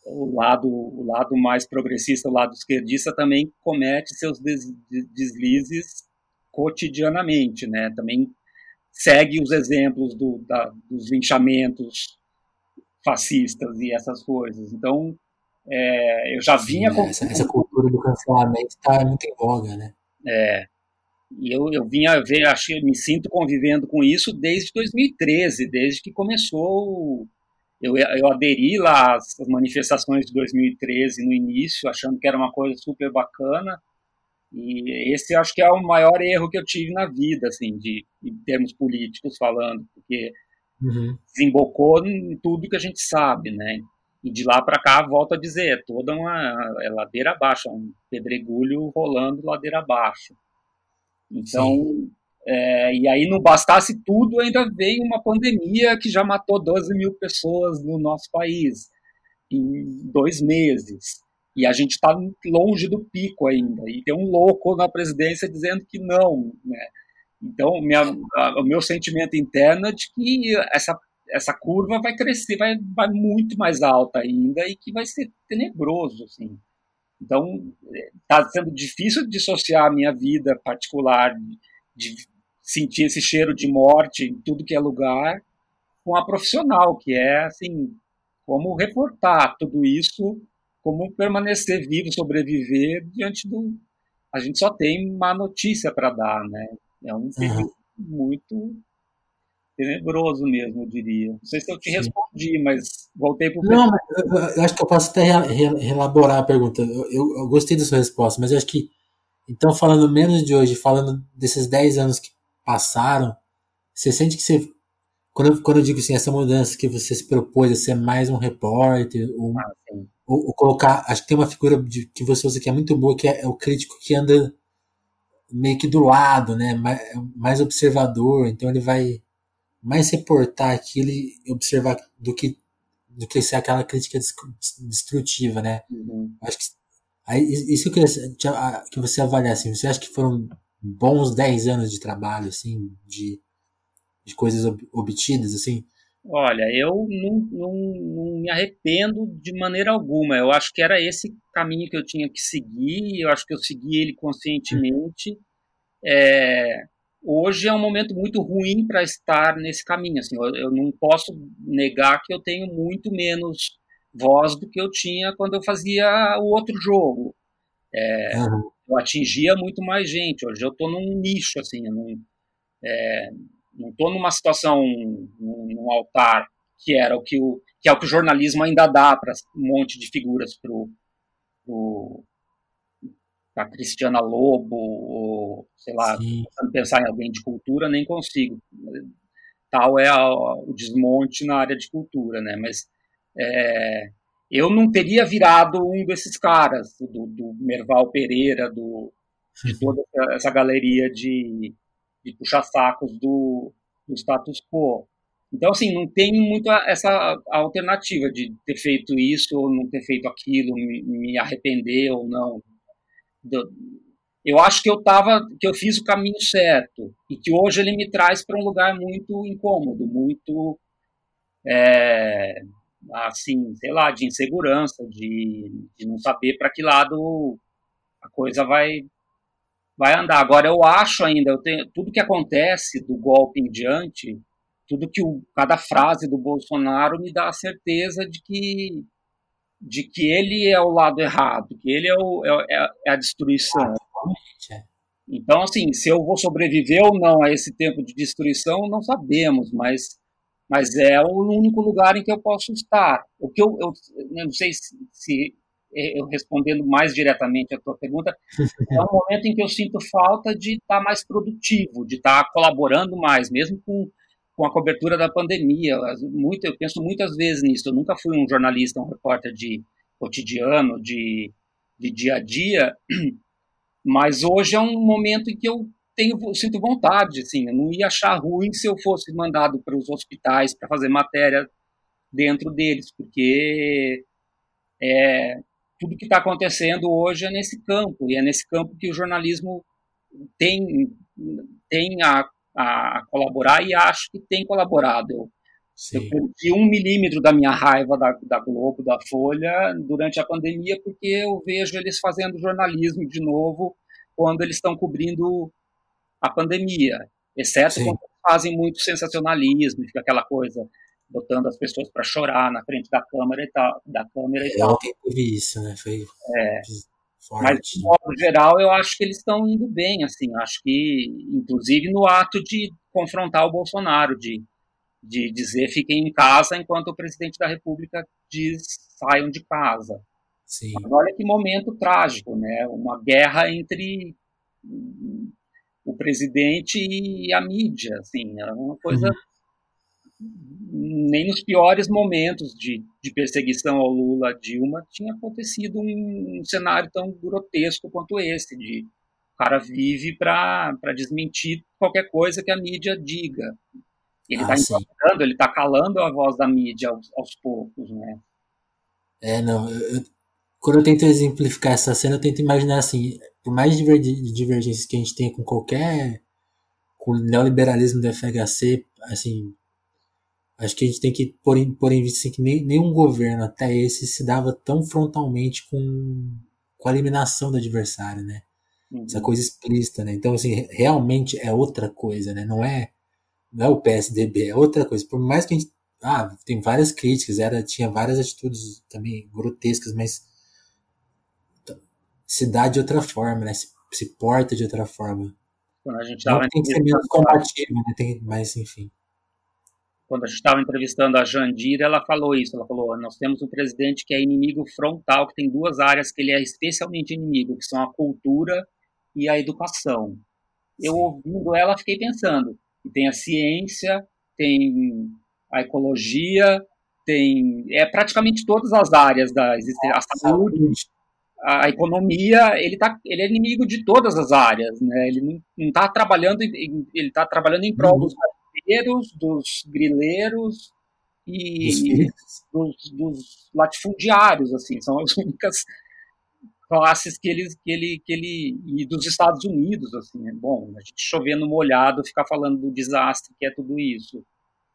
o lado, o lado mais progressista, o lado esquerdista também comete seus des, deslizes cotidianamente, né? Também segue os exemplos do, da, dos linchamentos fascistas e essas coisas. Então, é, eu já vinha... Sim, com... essa, essa, cultura do cancelamento está muito em voga, né? É, e eu, eu vinha ver, acho, me sinto convivendo com isso desde 2013, desde que começou eu, eu aderi lá às manifestações de 2013 no início, achando que era uma coisa super bacana. E esse acho que é o maior erro que eu tive na vida, assim, de, em termos políticos falando, porque uhum. desembocou em tudo que a gente sabe, né? E de lá para cá, volto a dizer, é toda uma é ladeira abaixo, é um pedregulho rolando ladeira abaixo. Então, é, e aí não bastasse tudo, ainda veio uma pandemia que já matou 12 mil pessoas no nosso país em dois meses. E a gente está longe do pico ainda. E tem um louco na presidência dizendo que não. Né? Então, minha, a, o meu sentimento interno é de que essa, essa curva vai crescer, vai, vai muito mais alta ainda e que vai ser tenebroso. Assim. Então, está sendo difícil dissociar a minha vida particular de sentir esse cheiro de morte em tudo que é lugar com a profissional, que é assim, como reportar tudo isso, como permanecer vivo, sobreviver diante do. A gente só tem má notícia para dar, né? É um período uhum. muito tenebroso mesmo, eu diria. Não sei se eu te Sim. respondi, mas voltei para o. Não, eu, eu, acho que eu posso até elaborar a pergunta. Eu, eu, eu, gostei da sua resposta, mas eu acho que, então, falando menos de hoje, falando desses 10 anos que passaram, você sente que você. Quando eu, quando eu digo assim, essa mudança que você se propôs a ser mais um repórter, ou, ah, ou, ou colocar. Acho que tem uma figura de, que você usa que é muito boa, que é, é o crítico que anda meio que do lado, né? Mais, mais observador, então ele vai mais reportar aquilo e observar do que do que ser aquela crítica destrutiva, né? Uhum. Acho que aí, isso que eu queria que você avaliasse. Assim, você acha que foram bons 10 anos de trabalho, assim, de, de coisas obtidas, assim? Olha, eu não, não, não, me arrependo de maneira alguma. Eu acho que era esse caminho que eu tinha que seguir, eu acho que eu segui ele conscientemente. É, hoje é um momento muito ruim para estar nesse caminho. Assim, eu, eu, não posso negar que eu tenho muito menos voz do que eu tinha quando eu fazia o outro jogo. É, uhum eu atingia muito mais gente. Hoje eu estou num nicho, assim, eu não é, estou numa situação, num, num, altar que era o que o que é o que o jornalismo ainda dá para um monte de figuras para a Cristiana Lobo, ou, sei lá, pensar em alguém de cultura, nem consigo. Tal é a, o desmonte na área de cultura, né? Mas é, eu não teria virado um desses caras, do, do Merval Pereira, do, de toda essa galeria de, de puxa-sacos do, do status quo. Então, assim, não tem muito essa alternativa de ter feito isso ou não ter feito aquilo, me, me arrepender ou não. Eu acho que eu tava, que eu fiz o caminho certo e que hoje ele me traz para um lugar muito incômodo, muito é, assim, sei lá, de insegurança, de, de não saber para que lado a coisa vai vai andar. Agora eu acho ainda, eu tenho, tudo que acontece do golpe em diante, tudo que o, cada frase do Bolsonaro me dá a certeza de que de que ele é o lado errado, que ele é, o, é, é a destruição. Então, assim, se eu vou sobreviver ou não a esse tempo de destruição, não sabemos, mas mas é o único lugar em que eu posso estar. O que eu, eu, eu não sei se, se, eu respondendo mais diretamente a tua pergunta, é um momento em que eu sinto falta de estar mais produtivo, de estar colaborando mais, mesmo com, com a cobertura da pandemia. Muito, eu penso muitas vezes nisso. Eu nunca fui um jornalista, um repórter de cotidiano, de, de dia a dia, mas hoje é um momento em que eu tenho, sinto vontade, assim, eu não ia achar ruim se eu fosse mandado para os hospitais para fazer matéria dentro deles, porque é, tudo que está acontecendo hoje é nesse campo, e é nesse campo que o jornalismo tem, tem a, a colaborar e acho que tem colaborado. Eu, eu perdi um milímetro da minha raiva da, da Globo, da Folha, durante a pandemia, porque eu vejo eles fazendo jornalismo de novo quando eles estão cobrindo a pandemia, exceto Sim. quando fazem muito sensacionalismo, fica aquela coisa botando as pessoas para chorar na frente da câmera e tal, da câmera e é, tal. Ontem teve isso, né? Foi é. Mas de modo geral, eu acho que eles estão indo bem, assim, acho que inclusive no ato de confrontar o Bolsonaro, de, de dizer fiquem em casa enquanto o presidente da República diz saiam de casa. Sim. Mas olha que momento trágico, né? Uma guerra entre o presidente e a mídia, assim, é uma coisa uhum. Nem nos piores momentos de, de perseguição ao Lula Dilma tinha acontecido um, um cenário tão grotesco quanto esse de o cara vive para desmentir qualquer coisa que a mídia diga. Ele está ah, ele está calando a voz da mídia aos, aos poucos, né? É, não. Eu, quando eu tento exemplificar essa cena, eu tento imaginar assim, por mais divergências que a gente tenha com qualquer com o neoliberalismo do FHC, assim, acho que a gente tem que pôr em, pôr em vista assim, que nem, nenhum governo até esse se dava tão frontalmente com, com a eliminação do adversário, né? Uhum. Essa coisa explícita, né? Então, assim, realmente é outra coisa, né? Não é, não é o PSDB, é outra coisa. Por mais que a gente. Ah, tem várias críticas, era, tinha várias atitudes também grotescas, mas se dá de outra forma, né? Se, se porta de outra forma. Quando a gente estava tem que ser menos compatível, né? Tem, mas enfim. Quando a gente estava entrevistando a Jandira, ela falou isso. Ela falou: nós temos um presidente que é inimigo frontal, que tem duas áreas que ele é especialmente inimigo, que são a cultura e a educação. Eu Sim. ouvindo ela, fiquei pensando: tem a ciência, tem a ecologia, tem é praticamente todas as áreas da existência, a saúde, a economia, ele, tá, ele é inimigo de todas as áreas, né? Ele não está trabalhando, ele está trabalhando em prol dos brasileiros, dos grileiros e dos, dos, latifundiários, assim, são as únicas classes que ele, que ele, que ele e dos Estados Unidos, assim, né? bom, a gente chovendo molhado, ficar falando do desastre que é tudo isso.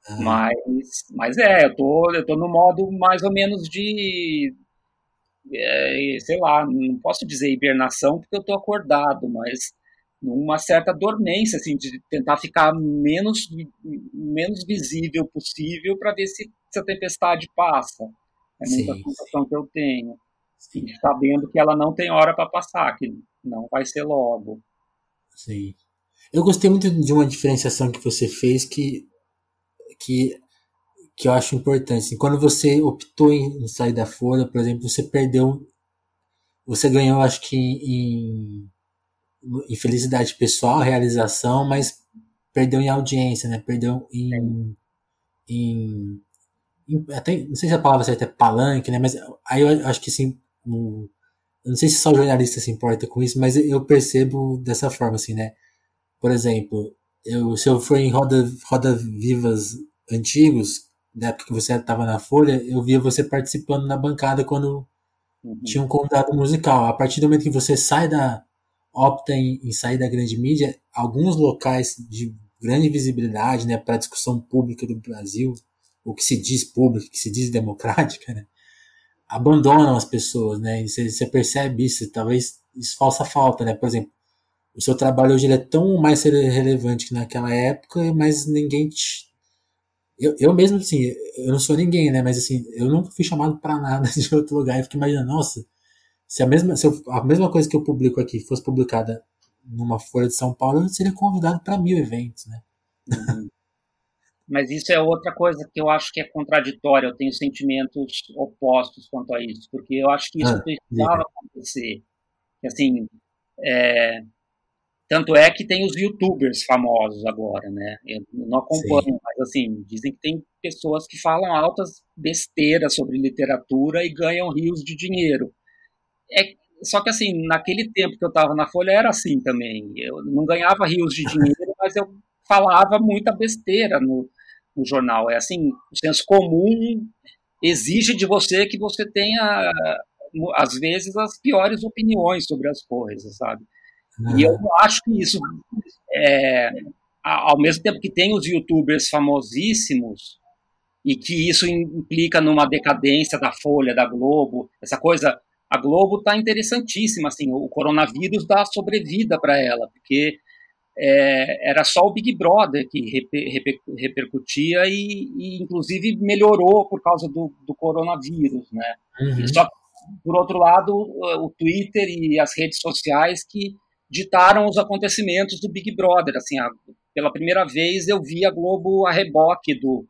Ah. Mas, mas é, eu tô, eu tô no modo mais ou menos de é, sei lá, não posso dizer hibernação porque eu estou acordado, mas numa certa dormência, assim, de tentar ficar menos, menos visível possível para ver se, se, a tempestade passa. É muita sim, sensação sim. que eu tenho. Sim. Sabendo que ela não tem hora para passar, que não vai ser logo. Sim. Eu gostei muito de uma diferenciação que você fez que, que que eu acho importante. Assim, quando você optou em sair da Folha, por exemplo, você perdeu, você ganhou, acho que em, em felicidade pessoal, realização, mas perdeu em audiência, né? Perdeu em, em, em, até não sei se a palavra certa é palanque, né? Mas aí eu acho que assim, um, não sei se só o jornalista se importa com isso, mas eu percebo dessa forma, assim, né? Por exemplo, eu, se eu for em roda, roda vivas antigos, da época que você estava na Folha, eu via você participando na bancada quando uhum. tinha um convidado musical. A partir do momento que você sai da opta em, em sair da grande mídia, alguns locais de grande visibilidade, né, para a discussão pública do Brasil, o que se diz público, o que se diz democrática, né, abandonam as pessoas, né, você, você percebe isso, talvez isso faça falta, né, por exemplo, o seu trabalho hoje é tão mais relevante que naquela época, mas ninguém te, eu, eu mesmo, assim, eu não sou ninguém, né? Mas, assim, eu nunca fui chamado para nada de outro lugar. Eu fico imaginando, nossa, se a mesma, se eu, a mesma coisa que eu publico aqui fosse publicada numa Folha de São Paulo, eu seria convidado para mil eventos, né? Uhum. Mas isso é outra coisa que eu acho que é contraditória. Eu tenho sentimentos opostos quanto a isso, porque eu acho que isso ah, precisava acontecer. Assim, é, tanto é que tem os youtubers famosos agora, né? Eu não acompanho, Sim. mas assim, dizem que tem pessoas que falam altas besteiras sobre literatura e ganham rios de dinheiro. É, só que assim, naquele tempo que eu estava na Folha era assim também. Eu não ganhava rios de dinheiro, mas eu falava muita besteira no, no jornal. É assim, o senso comum exige de você que você tenha, às vezes, as piores opiniões sobre as coisas, sabe? E eu acho que isso, é, ao mesmo tempo que tem os youtubers famosíssimos, e que isso implica numa decadência da Folha, da Globo, essa coisa. A Globo está interessantíssima, assim, o coronavírus dá sobrevida para ela, porque é, era só o Big Brother que reper, reper, repercutia e, e, inclusive, melhorou por causa do, do coronavírus, né? Uhum. Só por outro lado, o Twitter e as redes sociais que ditaram os acontecimentos do Big Brother. Assim, a, pela primeira vez eu vi a Globo a reboque do,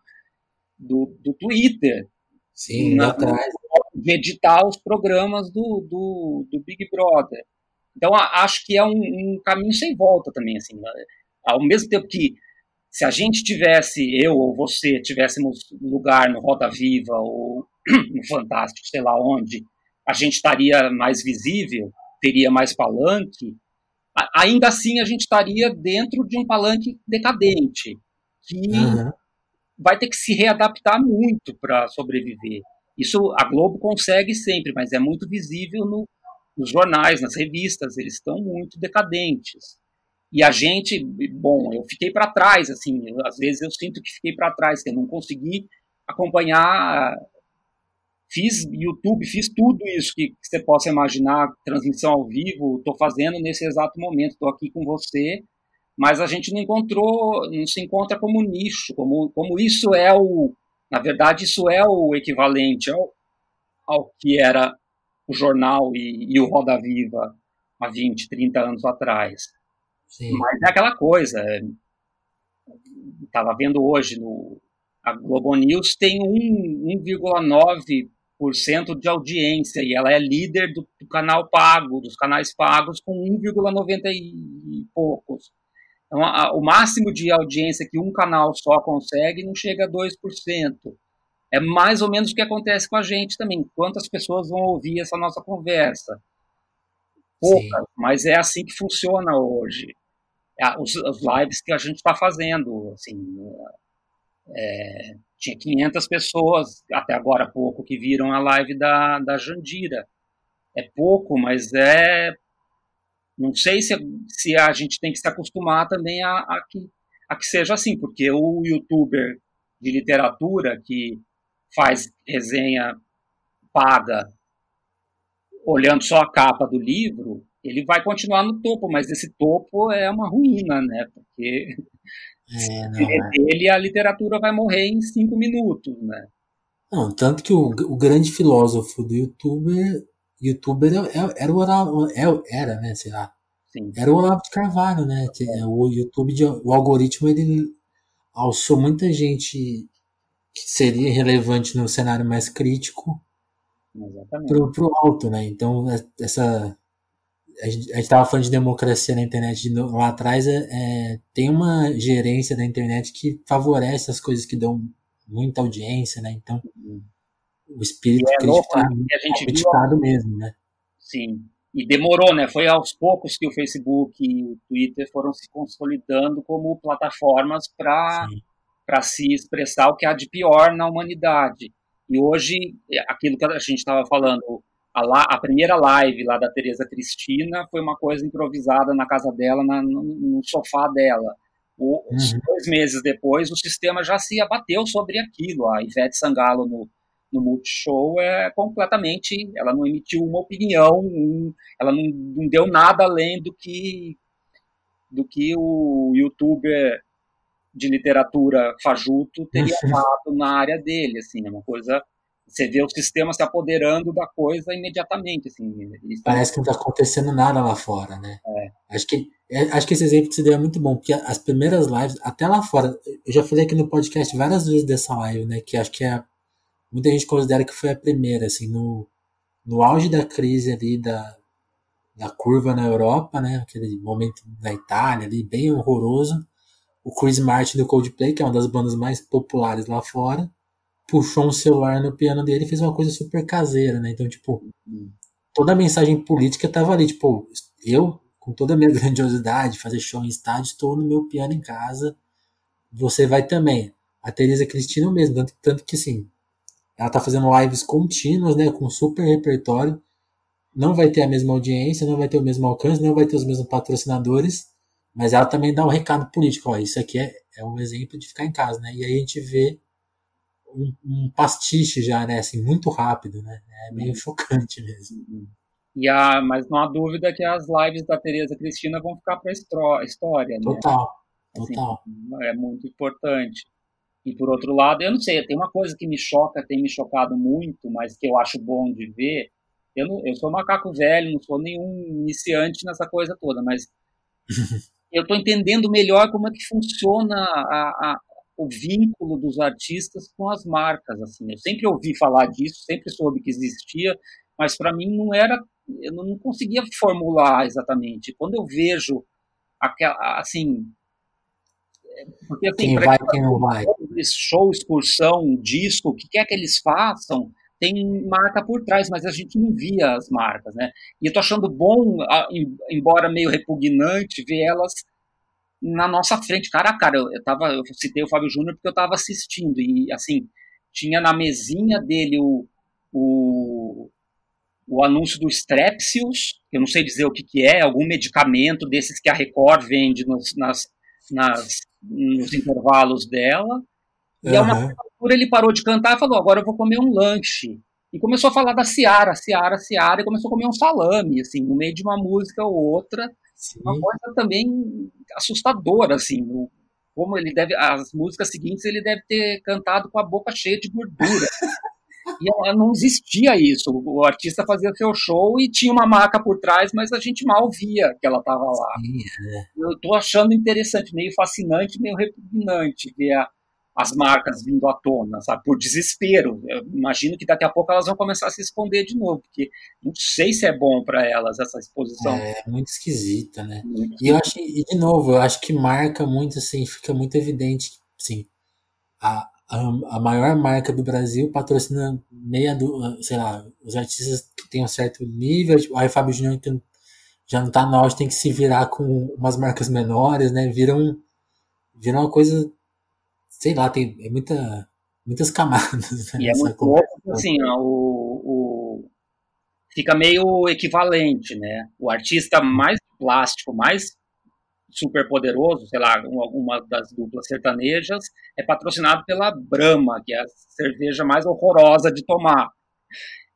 do, do Twitter. Sim, na, atrás. De editar os programas do, do, do Big Brother. Então, acho que é um, um, caminho sem volta também, assim. Né? Ao mesmo tempo que se a gente tivesse, eu ou você, tivéssemos lugar no Roda Viva ou no Fantástico, sei lá onde, a gente estaria mais visível, teria mais palanque, ainda assim a gente estaria dentro de um palanque decadente, que uhum. vai ter que se readaptar muito para sobreviver. Isso a Globo consegue sempre, mas é muito visível no, nos jornais, nas revistas, eles estão muito decadentes. E a gente, bom, eu fiquei para trás, assim, eu, às vezes eu sinto que fiquei para trás, que eu não consegui acompanhar Fiz YouTube, fiz tudo isso que, que você possa imaginar, transmissão ao vivo, estou fazendo nesse exato momento, estou aqui com você, mas a gente não encontrou, não se encontra como nicho, como, como isso é o, na verdade, isso é o equivalente ao, ao que era o jornal e, e o Roda Viva há 20, 30 anos atrás. Sim. Mas é aquela coisa, estava vendo hoje no a Globo News tem 1,9 de audiência e ela é líder do, do canal pago, dos canais pagos, com 1,90 e poucos. Então, a, o máximo de audiência que um canal só consegue não chega a 2%. É mais ou menos o que acontece com a gente também. Quantas pessoas vão ouvir essa nossa conversa? Poucas, mas é assim que funciona hoje. É, os, os lives que a gente está fazendo, assim, é, tinha 500 pessoas, até agora pouco, que viram a live da, da Jandira. É pouco, mas é. Não sei se, se a gente tem que se acostumar também a, a, que, a que seja assim, porque o youtuber de literatura que faz resenha paga olhando só a capa do livro, ele vai continuar no topo, mas esse topo é uma ruína, né? Porque é, não, é. dele, a literatura vai morrer em cinco minutos, né? Não, tanto que o, o grande filósofo do youtuber, youtuber é, era o Olavo, é, era, né, sei lá. Sim. Era o Olavo de Carvalho, né? É. O YouTube, de, o algoritmo, ele alçou muita gente que seria relevante no cenário mais crítico pro, pro alto, né? Então, essa a gente estava falando de democracia na internet de, lá atrás, é, é, tem uma gerência da internet que favorece as coisas que dão muita audiência, né? Então. O espírito é crítico está criticado mesmo, né? Sim. E demorou, né? Foi aos poucos que o Facebook e o Twitter foram se consolidando como plataformas para se expressar o que há de pior na humanidade. E hoje, aquilo que a gente estava falando, a, la, a, primeira live lá da Tereza Cristina foi uma coisa improvisada na casa dela, na, no, no, sofá dela. O, uhum. Dois meses depois, o sistema já se abateu sobre aquilo. A Ivete Sangalo no, no Multishow é completamente. Ela não emitiu uma opinião, um, ela não, não, deu nada além do que, do que o youtuber de literatura fajuto teria falado na área dele. Assim, é uma coisa você vê o sistema se apoderando da coisa imediatamente. Assim, Parece que não está acontecendo nada lá fora, né? É. Acho, que, é, acho que esse exemplo que você deu é muito bom, porque as primeiras lives, até lá fora, eu já falei aqui no podcast várias vezes dessa live, né? Que acho que é. Muita gente considera que foi a primeira, assim, no, no auge da crise ali da, da curva na Europa, né? Aquele momento na Itália ali, bem horroroso. O Chris Martin do Coldplay, que é uma das bandas mais populares lá fora puxou um celular no piano dele e fez uma coisa super caseira, né? Então, tipo, toda a mensagem política tava ali, tipo, eu, com toda a minha grandiosidade, fazer show em estádio, estou no meu piano em casa, você vai também. A Teresa Cristina mesmo, tanto, tanto que, assim, ela tá fazendo lives contínuas, né, com super repertório, não vai ter a mesma audiência, não vai ter o mesmo alcance, não vai ter os mesmos patrocinadores, mas ela também dá um recado político, ó, isso aqui é, é um exemplo de ficar em casa, né? E aí a gente vê um, um, pastiche já, né? Assim, muito rápido, né? É meio uhum. chocante mesmo. Uhum. E a, mas não há dúvida que as lives da Tereza Cristina vão ficar para a história, né? Total, assim, total. É muito importante. E por outro lado, eu não sei, tem uma coisa que me choca, tem me chocado muito, mas que eu acho bom de ver. Eu, não, eu sou macaco velho, não sou nenhum iniciante nessa coisa toda, mas eu estou entendendo melhor como é que funciona a, a, o vínculo dos artistas com as marcas. Assim, eu sempre ouvi falar disso, sempre soube que existia, mas para mim não era, eu não conseguia formular exatamente. Quando eu vejo aquela, assim, porque assim, quem vai, quem não vai. Show, excursão, disco, o que quer que eles façam, tem marca por trás, mas a gente não via as marcas, né? E eu tô achando bom, embora meio repugnante, ver elas na nossa frente, cara a cara. Eu, eu, tava, eu citei o Fábio Júnior porque eu estava assistindo, e assim, tinha na mesinha dele o, o, o anúncio do Strepsils, que eu não sei dizer o que, que é, algum medicamento desses que a Record vende nos, nas, nas, nos intervalos dela. E uhum. a uma altura ele parou de cantar e falou: agora eu vou comer um lanche. E começou a falar da Ciara, Ciara, Ciara, e começou a comer um salame, assim, no meio de uma música ou outra. Sim. Uma coisa também assustadora, assim. Como ele deve. As músicas seguintes ele deve ter cantado com a boca cheia de gordura. e não existia isso. O artista fazia seu show e tinha uma marca por trás, mas a gente mal via que ela estava lá. Sim, é. Eu estou achando interessante, meio fascinante, meio repugnante ver a, as marcas vindo à tona, sabe? Por desespero. Eu imagino que daqui a pouco elas vão começar a se esconder de novo, porque não sei se é bom para elas essa exposição. É muito esquisita, né? Muito e eu acho, e de novo, eu acho que marca muito, assim, fica muito evidente, assim, a, a, a maior marca do Brasil patrocina meia do, sei lá, os artistas que têm um certo nível, tipo, aí o Fábio Júnior que já não tá auge, tem que se virar com umas marcas menores, né? Viram, viram uma coisa sei lá, tem é muita, muitas camadas. Né, e é muito louco, assim, ó, o, o, fica meio equivalente, né? O artista mais plástico, mais super poderoso, sei lá, uma das duplas sertanejas, é patrocinado pela Brahma, que é a cerveja mais horrorosa de tomar.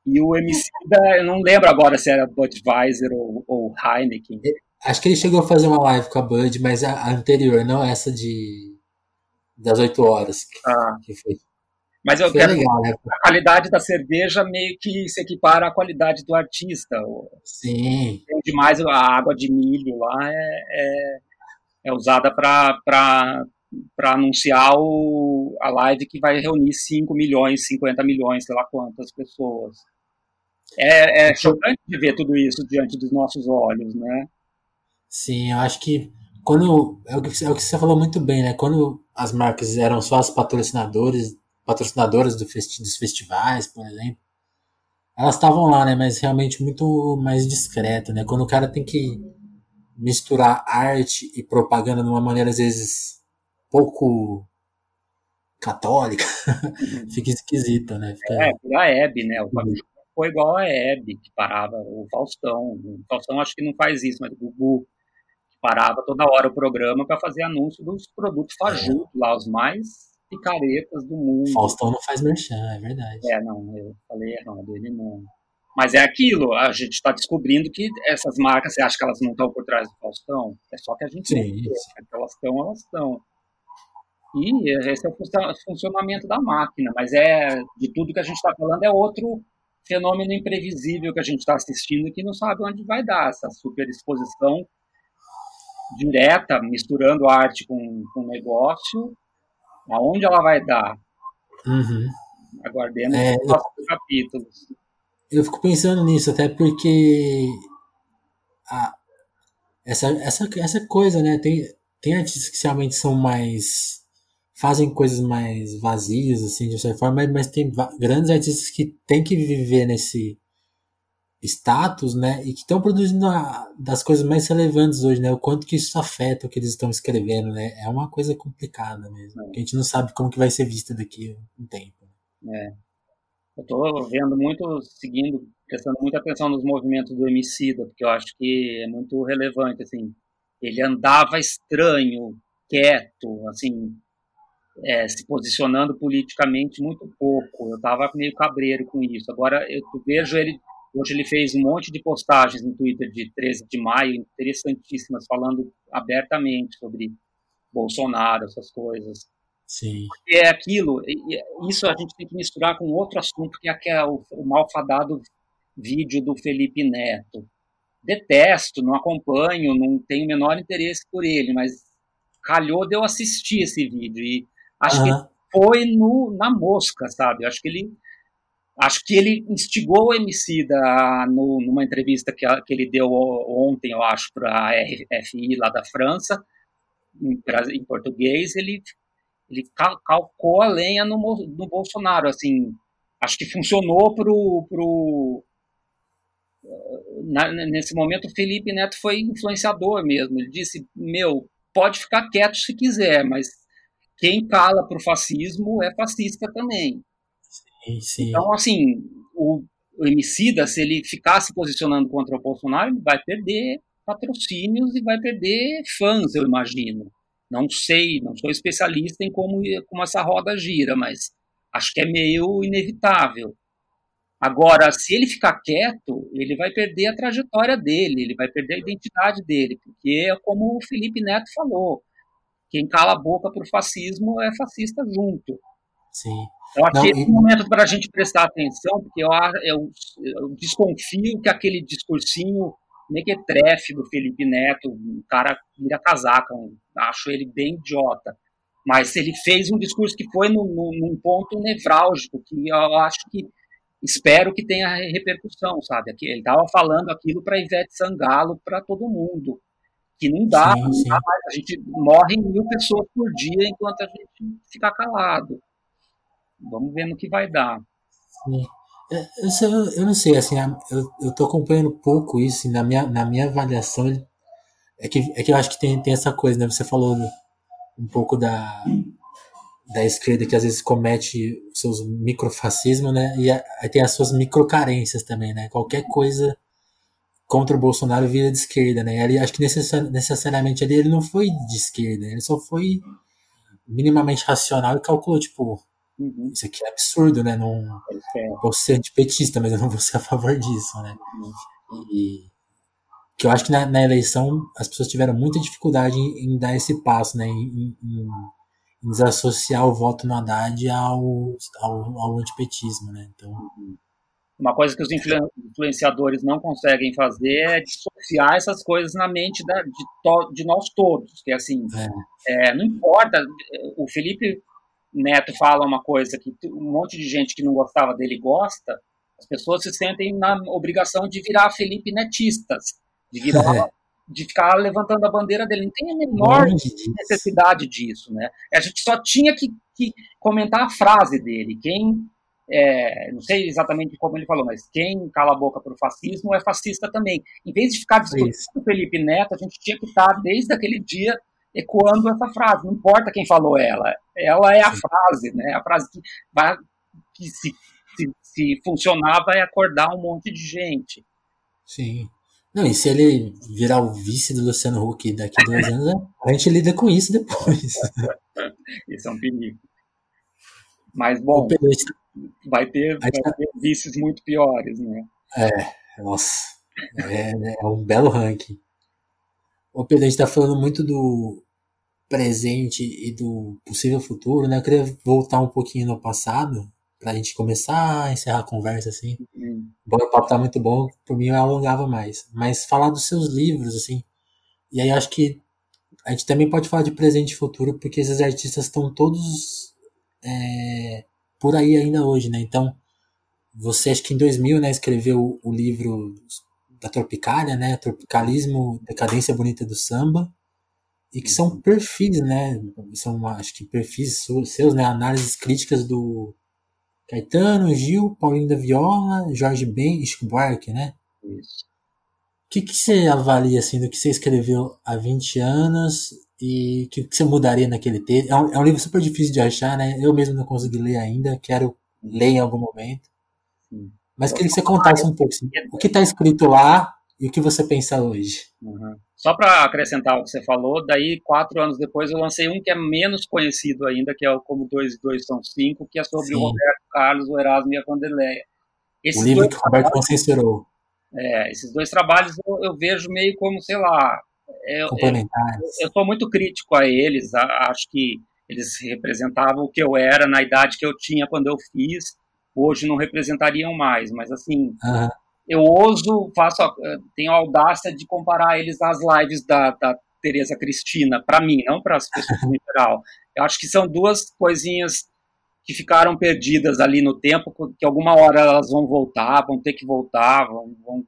E o MC, da, eu não lembro agora se era Budweiser ou, ou Heineken. Acho que ele chegou a fazer uma live com a Bud, mas a, a anterior, não essa de das 8 horas. Ah. Que foi. Mas eu quero legal, né? a qualidade da cerveja meio que se equipara à qualidade do artista. Sim. Tem demais a água de milho lá é, é, é usada para anunciar o, a live que vai reunir 5 milhões, 50 milhões, sei lá quantas pessoas. É, é chocante de ver tudo isso diante dos nossos olhos, né? Sim, eu acho que quando é o que, é o que você falou muito bem, né? Quando as marcas eram só as patrocinadores, patrocinadoras do festi dos festivais, por exemplo, elas estavam lá, né? Mas realmente muito mais discreto, né? Quando o cara tem que misturar arte e propaganda de uma maneira às vezes pouco católica, fica esquisito, né? Fica... É, a Hebe, né? O Fábio foi igual a Hebe, que parava o Faustão. O Faustão acho que não faz isso, mas o Gugu parava toda hora o programa para fazer anúncio dos produtos fajutos lá, os mais picaretas do mundo. Faustão não faz merchan, é verdade. É, não, eu falei errado, ele não. Mas é aquilo, a gente está descobrindo que essas marcas, você acha que elas não estão por trás do Faustão? É só que a gente Sim, vê, elas estão, elas estão. E esse é o funcionamento da máquina, mas é de tudo que a gente está falando é outro fenômeno imprevisível que a gente está assistindo que não sabe onde vai dar essa super exposição direta, misturando arte com, com negócio, aonde ela vai dar? Uhum. Aguardemos é, os próximos capítulos. Eu fico pensando nisso, até porque a, essa, essa, essa coisa, né? Tem, tem artistas que realmente são mais. fazem coisas mais vazias, assim, de certa forma, mas, mas tem grandes artistas que têm que viver nesse status, né, e que estão produzindo a, das coisas mais relevantes hoje, né, o quanto que isso afeta o que eles estão escrevendo, né, é uma coisa complicada mesmo, é. a gente não sabe como que vai ser vista daqui a um tempo. É. Eu estou vendo muito, seguindo, prestando muita atenção nos movimentos do Emicida, porque eu acho que é muito relevante, assim, ele andava estranho, quieto, assim, é, se posicionando politicamente muito pouco. Eu estava meio cabreiro com isso. Agora eu vejo ele Hoje ele fez um monte de postagens no Twitter de 13 de maio, interessantíssimas, falando abertamente sobre Bolsonaro, essas coisas. Sim. E é aquilo, isso a gente tem que misturar com outro assunto, que é o, o malfadado vídeo do Felipe Neto. Detesto, não acompanho, não tenho o menor interesse por ele, mas calhou de eu assistir esse vídeo. E Acho que ele foi no, na mosca, sabe? Acho que ele acho que ele instigou o Emicida no, numa entrevista que, que ele deu ontem, eu acho, para a RFI lá da França, em, em português, ele, ele calcou a lenha no, no Bolsonaro, assim, acho que funcionou pro, pro na, nesse momento o Felipe Neto foi influenciador mesmo, ele disse, meu, pode ficar quieto se quiser, mas quem cala para o fascismo é fascista também. Sim. Então, assim, o, o Emicida, se ele ficar se posicionando contra o Bolsonaro, ele vai perder patrocínios e vai perder fãs, eu imagino. Não sei, não sou especialista em como, como essa roda gira, mas acho que é meio inevitável. Agora, se ele ficar quieto, ele vai perder a trajetória dele, ele vai perder a identidade dele, porque é como o Felipe Neto falou: quem cala a boca para o fascismo é fascista junto. Sim. Eu acho que esse é um momento para a gente prestar atenção, porque eu, eu, eu, desconfio que aquele discursinho mequetrefe do Felipe Neto, o cara vira casaca, acho ele bem idiota. Mas ele fez um discurso que foi num, num ponto nevrálgico, que eu acho que espero que tenha repercussão, sabe? Ele estava falando aquilo para Ivete Sangalo, para todo mundo que não dá, sim, sim. Não dá mais. A gente morre mil pessoas por dia enquanto a gente ficar calado. Vamos ver no que vai dar. Sim. É, eu, eu, não sei, assim, eu, eu tô acompanhando pouco isso, na minha, na minha avaliação, é que, é que eu acho que tem, tem essa coisa, né? Você falou um pouco da, da esquerda que às vezes comete seus microfascismos, né? E aí tem as suas microcarências também, né? Qualquer coisa contra o Bolsonaro vira de esquerda, né? Ele, acho que necessariamente ali ele não foi de esquerda, ele só foi minimamente racional e calculou, tipo, uhum. isso aqui é absurdo, né? Não, é. eu posso ser antipetista, mas eu não vou ser a favor disso, né? Uhum. E que eu acho que na, na, eleição as pessoas tiveram muita dificuldade em, em dar esse passo, né? Em, em, em, desassociar o voto no Haddad ao, ao, ao antipetismo, né? Então, uhum. Uma coisa que os influenciadores não conseguem fazer é dissociar essas coisas na mente da, de, to, de, nós todos. Que assim, é. É, não importa. O Felipe Neto fala uma coisa que um monte de gente que não gostava dele gosta. As pessoas se sentem na obrigação de virar Felipe Netistas, de virar, é. de ficar levantando a bandeira dele. Não tem a menor necessidade disso, né? A gente só tinha que, que comentar a frase dele. Quem é, não sei exatamente como ele falou, mas quem cala a boca para o fascismo é fascista também. Em vez de ficar discutindo o Felipe Neto, a gente tinha que estar, desde aquele dia, ecoando essa frase. Não importa quem falou ela, ela é a Sim. frase, né? A frase que, vai, que se, se, se funcionar vai acordar um monte de gente. Sim. Não, e se ele virar o vice do Luciano Huck daqui a dois anos, a gente lida com isso depois. isso é um perigo. Mas, bom, vai ter, vai tá ter vícios muito piores, né? É, nossa. É, é um belo ranking. O Pedro, a gente tá falando muito do presente e do possível futuro, né? Eu queria voltar um pouquinho no passado, pra gente começar a encerrar a conversa, assim. Uhum. Bom, o papo tá muito bom, por mim eu alongava mais. Mas falar dos seus livros, assim. E aí acho que a gente também pode falar de presente e futuro, porque esses artistas estão todos é, por aí ainda hoje, né? Então, você acho que em 2000, né, escreveu o livro da Tropicália, né? Tropicalismo, Decadência Bonita do Samba, e que são perfis, né? São, acho que perfis seus, né? Análises críticas do Caetano, Gil, Paulinho da Viola, Jorge Ben e Chico Buarque, né? Isso. O que, que você avalia, assim, do que você escreveu há 20 anos e o que, que, você mudaria naquele texto? É um, é um, livro super difícil de achar, né? Eu mesmo não consegui ler ainda, quero ler em algum momento. Mas queria que você contasse um pouco assim, o que está escrito lá e o que você pensa hoje. Uhum. Só para acrescentar o que você falou, daí quatro anos depois eu lancei um que é menos conhecido ainda, que é o Como Dois e Dois São Cinco, que é sobre Sim. o Roberto Carlos, o Erasmo e a Vanderleia. Esses o livro que o Roberto consensurou. É, esses dois trabalhos eu, eu vejo meio como, sei lá, eu, eu, sou muito crítico a eles, acho que eles representavam o que eu era na idade que eu tinha quando eu fiz, hoje não representariam mais, mas assim, uhum. Eu ouso, faço, tenho a audácia de comparar eles às lives da, da Tereza Cristina, para mim, não para as pessoas em geral. Eu acho que são duas coisinhas que ficaram perdidas ali no tempo, que alguma hora elas vão voltar, vão ter que voltar, vão, vão,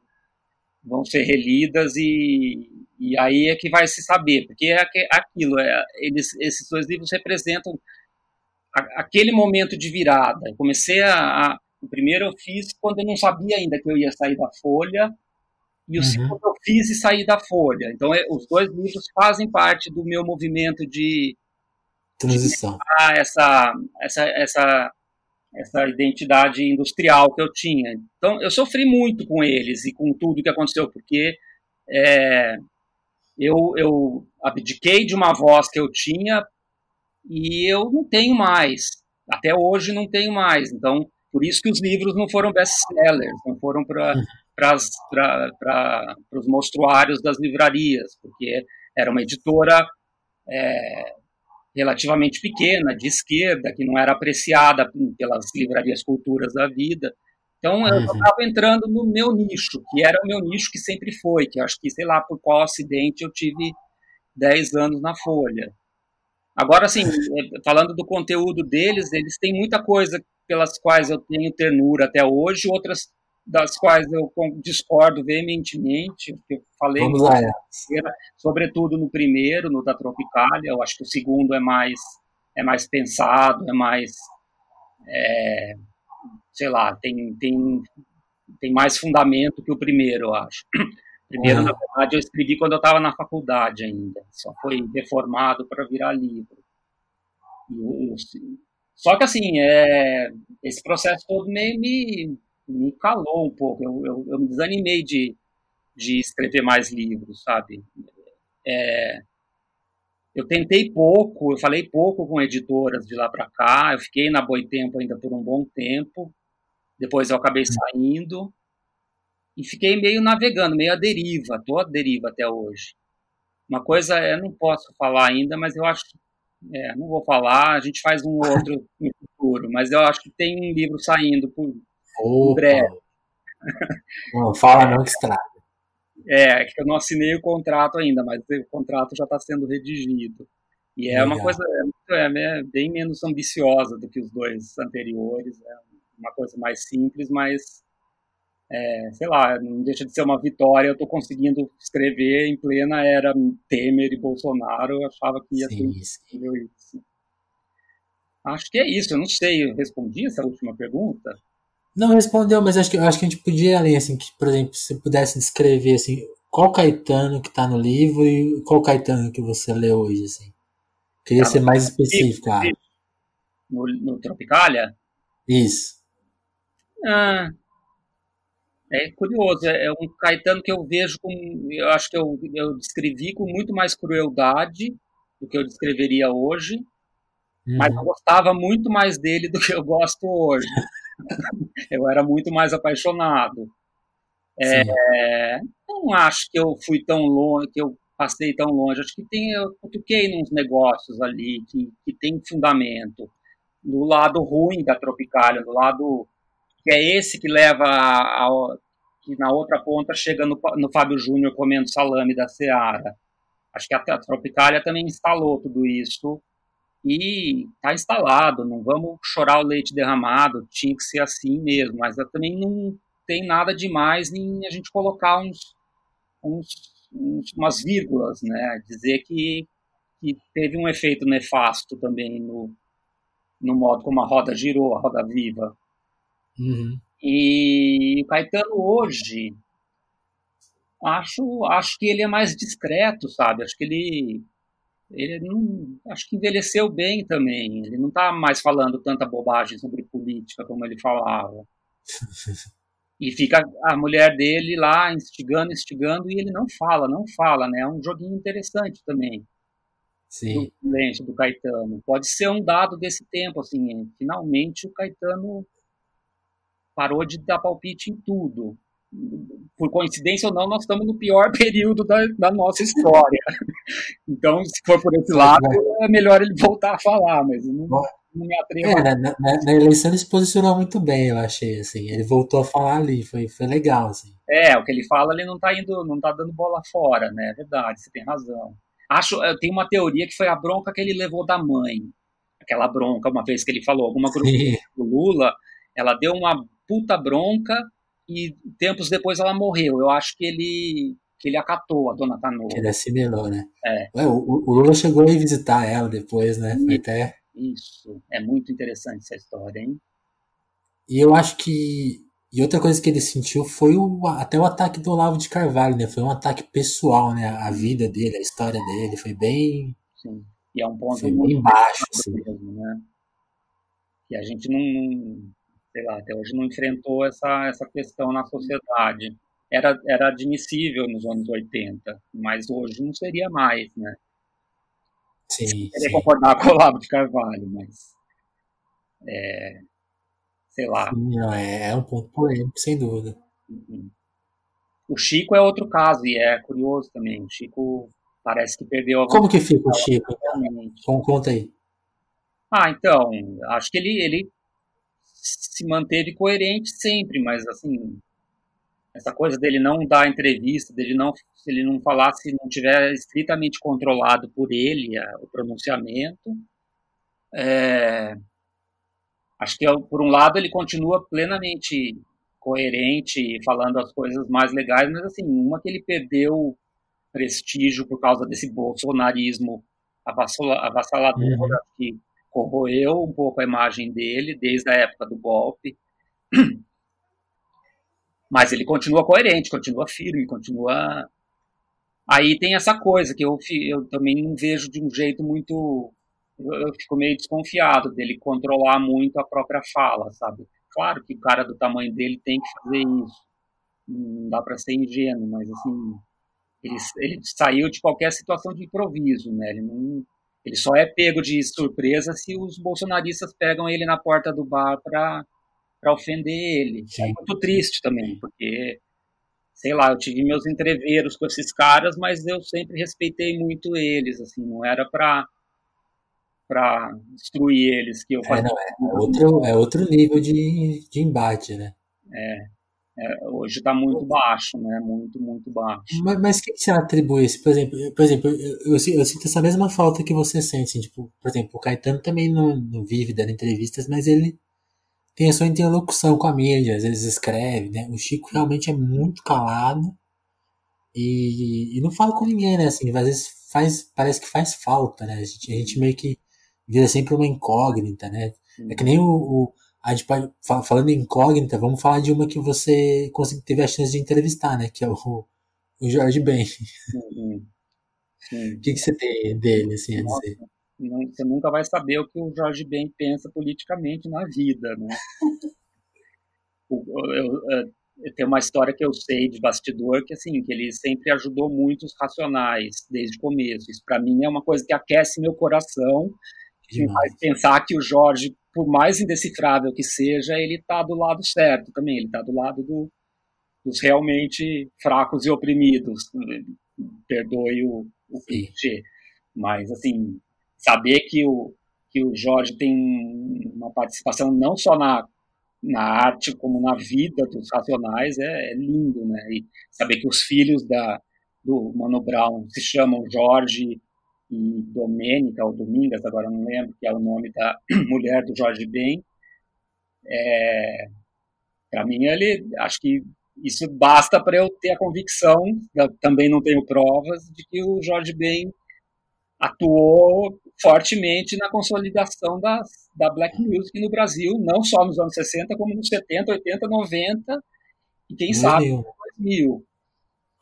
vão ser relidas e, e aí é que vai se saber, porque é aquilo, é, eles, esses dois livros representam aquele momento de virada. Eu comecei a, o primeiro eu fiz quando eu não sabia ainda que eu ia sair da Folha, e o uhum. segundo eu fiz e saí da Folha. Então, é, os dois livros fazem parte do meu movimento de transição. De essa, essa, essa, essa identidade industrial que eu tinha. Então, eu sofri muito com eles e com tudo que aconteceu, porque é, eu, eu abdiquei de uma voz que eu tinha e eu não tenho mais. Até hoje não tenho mais. Então, por isso que os livros não foram best-sellers, não foram para os mostruários das livrarias, porque era uma editora é, relativamente pequena, de esquerda, que não era apreciada pelas livrarias culturas da vida. Então eu estava uhum. entrando no meu nicho, que era o meu nicho que sempre foi, que eu acho que, sei lá, por qual acidente eu tive 10 anos na Folha. Agora, assim, é, falando do conteúdo deles, eles têm muita coisa pelas quais eu tenho ternura até hoje, outras das quais eu discordo veementemente, eu falei Vamos lá, sobretudo no primeiro, no da Tropicália, eu acho que o segundo é mais é mais pensado, é mais é, sei lá, tem, tem, tem mais fundamento que o primeiro, eu acho. Primeiro, uhum. na verdade, eu escrevi quando eu estava na faculdade ainda, só foi reformado para virar livro. E, só que assim, é, esse processo todo meio me, me calou um pouco. Eu, eu, eu me desanimei de, de escrever mais livros, sabe? É, eu tentei pouco, eu falei pouco com editoras de lá para cá. Eu fiquei na Boitempo ainda por um bom tempo. Depois eu acabei saindo e fiquei meio navegando, meio à deriva. Tô à deriva até hoje. Uma coisa eu não posso falar ainda, mas eu acho é, não vou falar, a gente faz um outro no futuro, mas eu acho que tem um livro saindo por, Opa. breve. Não, fala não que estraga. É, que eu não assinei o contrato ainda, mas o contrato já está sendo redigido. E é Legal. uma coisa é, é, bem menos ambiciosa do que os dois anteriores. É uma coisa mais simples, mas é, sei lá, não deixa de ser uma vitória. Eu estou conseguindo escrever em plena era Temer e Bolsonaro. Eu achava que ia Sim, ser isso. Acho que é isso. Eu não sei. Eu respondi essa última pergunta? Não respondeu, mas acho que, acho que a gente podia ler, assim, que, por exemplo, se pudesse descrever, assim, qual Caetano que está no livro e qual Caetano que você lê hoje, assim. Queria tá, ser mais específico. Ah. No, no Tropicália? Isso. Ah, é curioso, é, é um Caetano que eu vejo com, eu acho que eu, eu descrevi com muito mais crueldade do que eu descreveria hoje, uhum. mas eu gostava muito mais dele do que eu gosto hoje. eu era muito mais apaixonado. É, não acho que eu fui tão longe, que eu passei tão longe. Acho que tem, eu cutuquei nos negócios ali que, que tem fundamento. Do lado ruim da Tropicália, do lado que é esse que leva que na outra ponta chega no, no Fábio Júnior comendo salame da Seara. Acho que a, a Tropicália também instalou tudo isso e está instalado, não vamos chorar o leite derramado, tinha que ser assim mesmo, mas também não tem nada demais em a gente colocar uns, uns, uns umas vírgulas, né, dizer que, que teve um efeito nefasto também no, no modo como a roda girou, a roda viva. Uhum. E o Caetano hoje, acho, acho que ele é mais discreto, sabe? Acho que ele ele não, acho que envelheceu bem também. Ele não está mais falando tanta bobagem sobre política como ele falava. E fica a mulher dele lá instigando, instigando, e ele não fala, não fala, né? É um joguinho interessante também. Sim. Do silêncio do Caetano. Pode ser um dado desse tempo, assim. Finalmente o Caetano parou de dar palpite em tudo por coincidência ou não, nós estamos no pior período da, da nossa história. Então, se for por esse lado, é melhor ele voltar a falar, mas não, não me atrevo. É, na, na, na, eleição ele se posicionou muito bem, eu achei, assim. Ele voltou a falar ali, foi, foi legal, assim. É, o que ele fala, ele não está indo, não tá dando bola fora, né? É verdade, você tem razão. Acho, eu tenho uma teoria que foi a bronca que ele levou da mãe. aquela bronca, uma vez que ele falou alguma coisa do Lula, ela deu uma puta bronca e tempos depois ela morreu. Eu acho que ele que ele acatou a dona Tanoa. Ele assimilou, né? É. Ué, o, o, Lula chegou a visitar ela depois, né? Foi até... Isso, é muito interessante essa história, hein? E eu acho que. E outra coisa que ele sentiu foi o, até o ataque do Olavo de Carvalho, né? Foi um ataque pessoal, né? A vida dele, a história dele, foi bem. Sim. E é um ponto foi bem baixo, assim. mesmo, né? E a gente não, sei lá, até hoje não enfrentou essa, essa questão na sociedade. Era, era admissível nos anos 80, mas hoje não seria mais, né? Sim. Queria concordar com o Olavo de Carvalho, mas. É, sei lá. Sim, é, é um ponto polêmico, sem dúvida. Uhum. O Chico é outro caso, e é curioso também. O Chico parece que perdeu a. Como que fica o Chico? Então, conta aí. Ah, então, acho que ele, ele se manteve coerente sempre, mas assim, essa coisa dele não dar entrevista, dele não, se ele não falar, se não tiver estritamente controlado por ele a, o pronunciamento, é, acho que por um lado ele continua plenamente coerente, falando as coisas mais legais, mas assim, uma que ele perdeu prestígio por causa desse bolsonarismo avassalador, uhum. que corroeu um pouco a imagem dele desde a época do golpe. Mas ele continua coerente, continua firme, continua. Aí tem essa coisa que eu, eu também não vejo de um jeito muito. Eu fico meio desconfiado dele controlar muito a própria fala, sabe? Claro que o cara do tamanho dele tem que fazer isso. Não dá para ser ingênuo, mas assim. Ele, ele saiu de qualquer situação de improviso, né? Ele não, ele só é pego de surpresa se os bolsonaristas pegam ele na porta do bar para ofender ele. É Sim. É muito triste também, porque, sei lá, eu tive meus entreveros com esses caras, mas eu sempre respeitei muito eles, assim, não era para para destruir eles que eu fazia. É, não, é, outro, é outro nível de, de embate, né? É, é hoje está muito baixo, né? Muito, muito baixo. Mas, mas o que você atribui isso? Por exemplo, por exemplo eu, eu, eu, sinto essa mesma falta que você sente. Assim, tipo, por exemplo, o Caetano também não, não vive dando entrevistas, mas ele tem a sua interlocução com a mídia, às vezes escreve, né? O Chico realmente é muito calado e, e não fala com ninguém, né? Assim, às vezes faz, parece que faz falta, né? A gente, a gente meio que vira sempre uma incógnita, né? É que nem o, o a gente pode, falando em incógnita, vamos falar de uma que você teve a chance de entrevistar, né? Que é o, o Jorge Ben. Uhum. O que, que você tem dele, assim, a dizer? você nunca vai saber o que o Jorge Ben pensa politicamente na vida, né? eu, eu, eu, tem uma história que eu sei de bastidor que assim que ele sempre ajudou muito os racionais desde o começo. Isso para mim é uma coisa que aquece meu coração, que me faz pensar que o Jorge, por mais indecifrável que seja, ele está do lado certo também. Ele está do lado do, dos realmente fracos e oprimidos. Perdoe o, o clichê. Mas assim, saber que o, que o Jorge tem uma participação não só na, na arte, como na vida dos Racionais é, é lindo, né? E saber que os filhos da, do Mano Brown se chamam Jorge e Domênica, ou Domingas, agora não lembro, que é o nome da mulher do Jorge Ben, é, para mim ele, acho que isso basta para eu ter a convicção, também não tenho provas, de que o Jorge Ben atuou fortemente na consolidação da, da black music no Brasil, não só nos anos 60, como nos 70, 80, 90 e quem sabe nos 2000.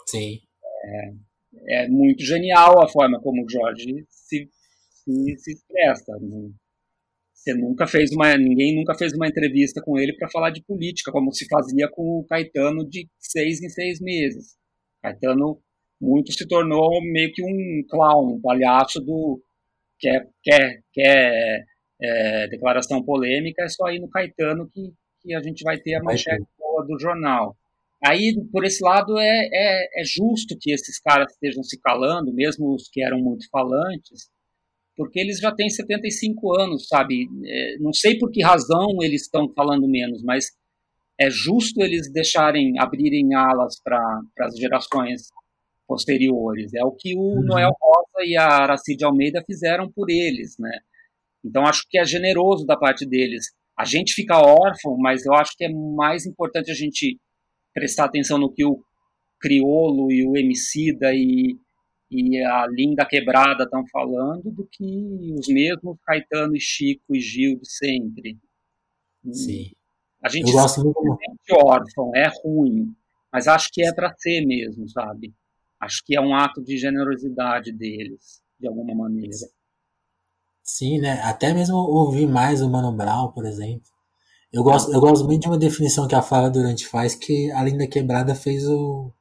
Sim. É, é, muito genial a forma como o Jorge se, se, se expressa. Você nunca fez uma, ninguém nunca fez uma entrevista com ele para falar de política, como se fazia com o Caetano de seis em seis meses. Caetano muito se tornou meio que um clown, um palhaço do quer quer quer é, declaração polêmica é só ir no Caetano que, que a gente vai ter a manchete boa do jornal. Aí, por esse lado, é, é, é, justo que esses caras estejam se calando, mesmo os que eram muito falantes, porque eles já têm 75 anos, sabe? É, não sei por que razão eles estão falando menos, mas é justo eles deixarem, abrirem alas para as gerações posteriores. É o que o uhum. Noel Rosa e a Aracide Almeida fizeram por eles, né? Então acho que é generoso da parte deles. A gente fica órfão, mas eu acho que é mais importante a gente prestar atenção no que o Criolo e o Emicida e, e a Linda Quebrada estão falando do que os mesmos Caetano e Chico e Gil de sempre. Sim. A gente eu gosto muito órfão, é ruim, mas acho que é para ser mesmo, sabe? Acho que é um ato de generosidade deles, de alguma maneira. Sim, né? Até mesmo ouvir mais o Mano Brown, por exemplo. Eu gosto, eu gosto muito de uma definição que a Fala Durante faz, que a Linda Quebrada fez o,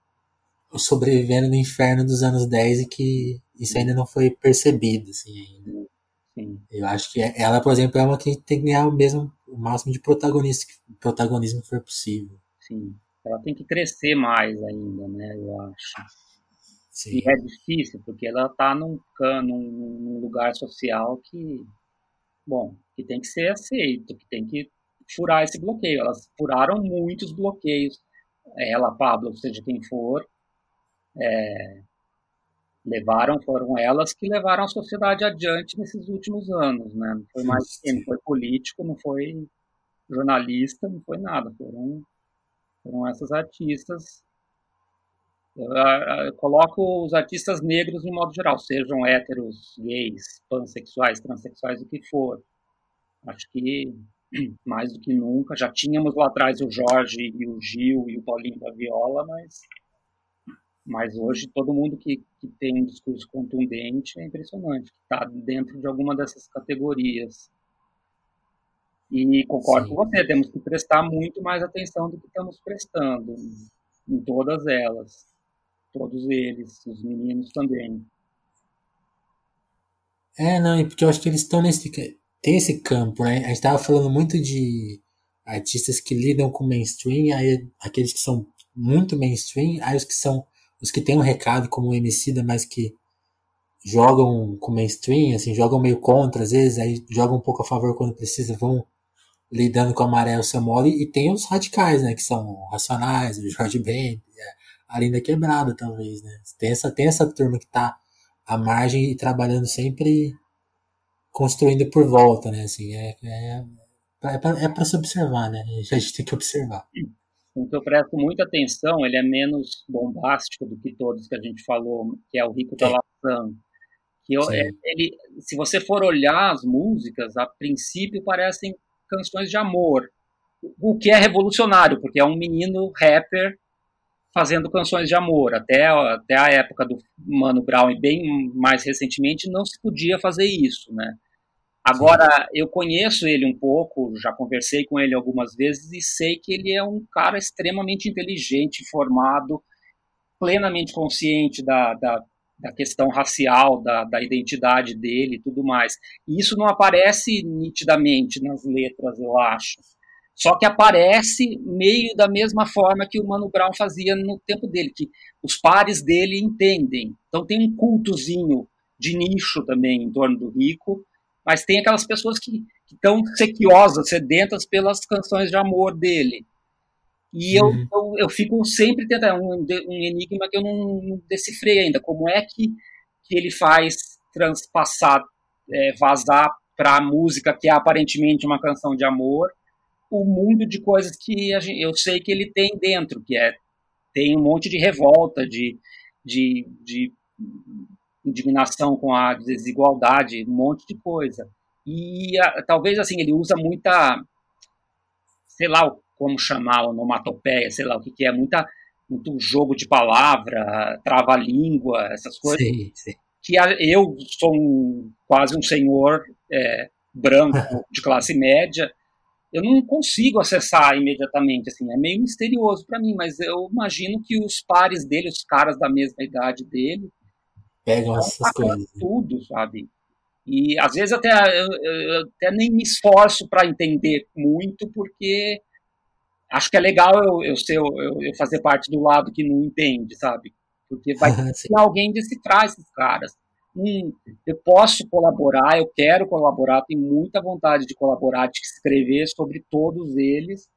o Sobrevivendo no Inferno dos anos 10 e que isso ainda não foi percebido, assim, ainda. Sim. Eu acho que ela, por exemplo, é uma que tem que ganhar o mesmo, o máximo de protagonismo, protagonismo que for possível. Sim. Ela tem que crescer mais ainda, né, eu acho. Sim. E é difícil, porque ela está num, num, num lugar social que, bom, que tem que ser aceito, que tem que furar esse bloqueio. Elas furaram muitos bloqueios. Ela, Pablo, seja quem for, é, levaram, foram elas que levaram a sociedade adiante nesses últimos anos, né? Não foi mais não foi político, não foi jornalista, não foi nada. Foram, foram essas artistas eu, eu, coloco os artistas negros de modo geral, sejam héteros, gays, pansexuais, transexuais, o que for. Acho que mais do que nunca. Já tínhamos lá atrás o Jorge e o Gil e o Paulinho da Viola, mas, mas hoje todo mundo que, que tem um discurso contundente é impressionante, que está dentro de alguma dessas categorias. E concordo Sim. com você, temos que prestar muito mais atenção do que estamos prestando em todas elas todos eles, os meninos também. É, não, porque eu acho que eles estão nesse. Tem esse campo, né? A gente tava falando muito de artistas que lidam com mainstream, aí aqueles que são muito mainstream, aí os que são. Os que têm um recado como o Emicida, mas que jogam com mainstream, assim, jogam meio contra, às vezes, aí jogam um pouco a favor quando precisa, vão lidando com a maré o seu mole, e tem os radicais, né, que são Racionais, o Jorge Ben, a linda quebrada, talvez, né? Tem essa, tem essa turma que tá à margem e trabalhando sempre construindo por volta, né? Assim, é, é, é para é se observar, né? A gente tem que observar. O que eu presto muita atenção, ele é menos bombástico do que todos que a gente falou, que é o Rico da Laçã. Que eu, é, ele, se você for olhar as músicas, a princípio parecem canções de amor, o que é revolucionário, porque é um menino rapper fazendo canções de amor. Até, até a época do Mano Brown e bem mais recentemente não se podia fazer isso, né? Agora, eu conheço ele um pouco, já conversei com ele algumas vezes e sei que ele é um cara extremamente inteligente, formado, plenamente consciente da, da, da questão racial, da, da identidade dele e tudo mais. E isso não aparece nitidamente nas letras, eu acho. Só que aparece meio da mesma forma que o Mano Brown fazia no tempo dele, que os pares dele entendem. Então tem um cultozinho de nicho também em torno do Rico, mas tem aquelas pessoas que estão sequiosas, sedentas pelas canções de amor dele. E eu, uhum. eu, eu, fico sempre tentando, um, um enigma que eu não, não decifrei ainda, como é que, que ele faz transpassar, é, vazar para a música que é aparentemente uma canção de amor, o mundo de coisas que gente, eu sei que ele tem dentro, que é tem um monte de revolta, de, de, de indignação com a desigualdade, um monte de coisa. E a, talvez assim ele usa muita, sei lá como chamar, onomatopeia, sei lá o que, que é, muita muito jogo de palavra, trava-língua, essas coisas. Sim, sim. Que a, eu sou um, quase um senhor é, branco de classe média eu não consigo acessar imediatamente, assim, é meio misterioso para mim, mas eu imagino que os pares dele, os caras da mesma idade dele, pegam essas coisas. Tudo, sabe? E às vezes até eu, eu até nem me esforço para entender muito, porque acho que é legal eu, eu, ser, eu, eu fazer parte do lado que não entende, sabe? Porque vai ter alguém decifrar esses caras hum, eu posso colaborar, eu quero colaborar, tenho muita vontade de colaborar, de escrever sobre todos eles,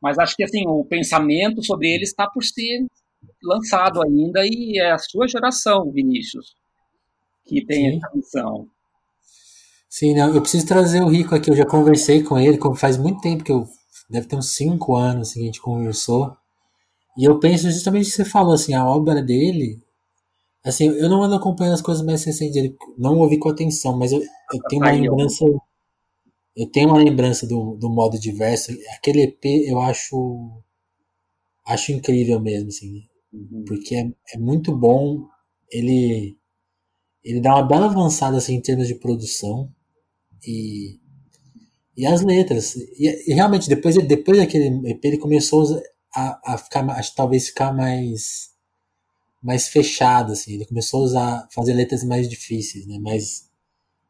mas acho que assim o pensamento sobre eles está por ser lançado ainda e é a sua geração, Vinícius, que tem Sim. essa missão. Sim, não, eu preciso trazer o Rico aqui. Eu já conversei com ele, faz muito tempo que eu. Deve ter uns 5 anos assim, que a gente conversou. E eu penso justamente o que você falou, assim, a obra dele. Assim, eu não ando acompanhando as coisas mais recentes dele, não ouvi com atenção, mas eu, eu tenho uma lembrança. Eu tenho uma lembrança do, do modo diverso. Aquele EP eu acho. Acho incrível mesmo, assim. Uhum. Porque é, é muito bom. Ele. Ele dá uma bela avançada assim, em termos de produção. E. E as letras. E, e realmente, depois, depois daquele EP, ele começou a, a ficar, acho, talvez ficar mais mais fechado, assim. Ele começou a usar, fazer letras mais difíceis, né? Mais,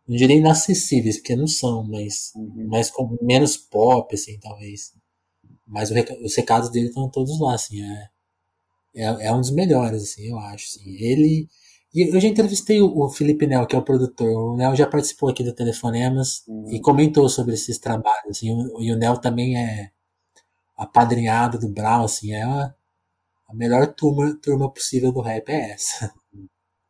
não diria inacessíveis, porque não são, mas uhum. mais com menos pop, assim, talvez. Mas o, os recados dele estão todos lá, assim. É, é, é, um dos melhores, assim, eu acho. Assim. Ele. E eu já entrevistei o, Felipe Nel, que é o produtor. O Nel já participou aqui do Telefonemas uhum. e comentou sobre esses trabalhos. Assim, o, e o Nel também é apadrinhado do Brown, assim, é a, a melhor turma, turma possível do rap é essa.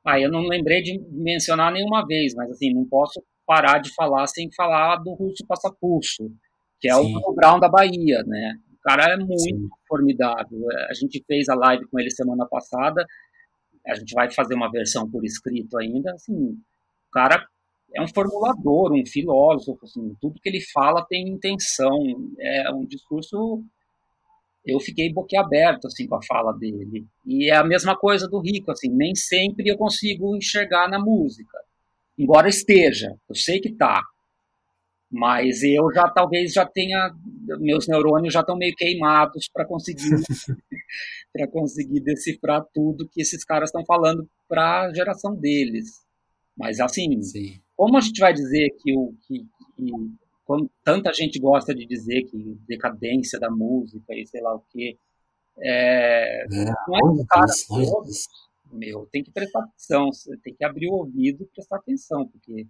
Ah, eu não lembrei de mencionar nenhuma vez, mas assim, não posso parar de falar sem falar do Russo Passapulso, que é Sim. o Brown da Bahia, né? O cara é muito Sim. formidável. A gente fez a live com ele semana passada, a gente vai fazer uma versão por escrito ainda, assim, o cara é um formulador, um filósofo, assim, tudo que ele fala tem intenção, é um discurso eu fiquei boquiaberto assim com a fala dele. E é a mesma coisa do Rico, assim, nem sempre eu consigo enxergar na música. Embora esteja, eu sei que tá. Mas eu já talvez já tenha meus neurônios já estão meio queimados para conseguir para conseguir decifrar tudo que esses caras estão falando para a geração deles. Mas assim, Sim. como a gente vai dizer que o que, que como tanta gente gosta de dizer que decadência da música e sei lá o que. É, é, não é que cara todos, meu, tem que prestar atenção, tem que abrir o ouvido e prestar atenção, porque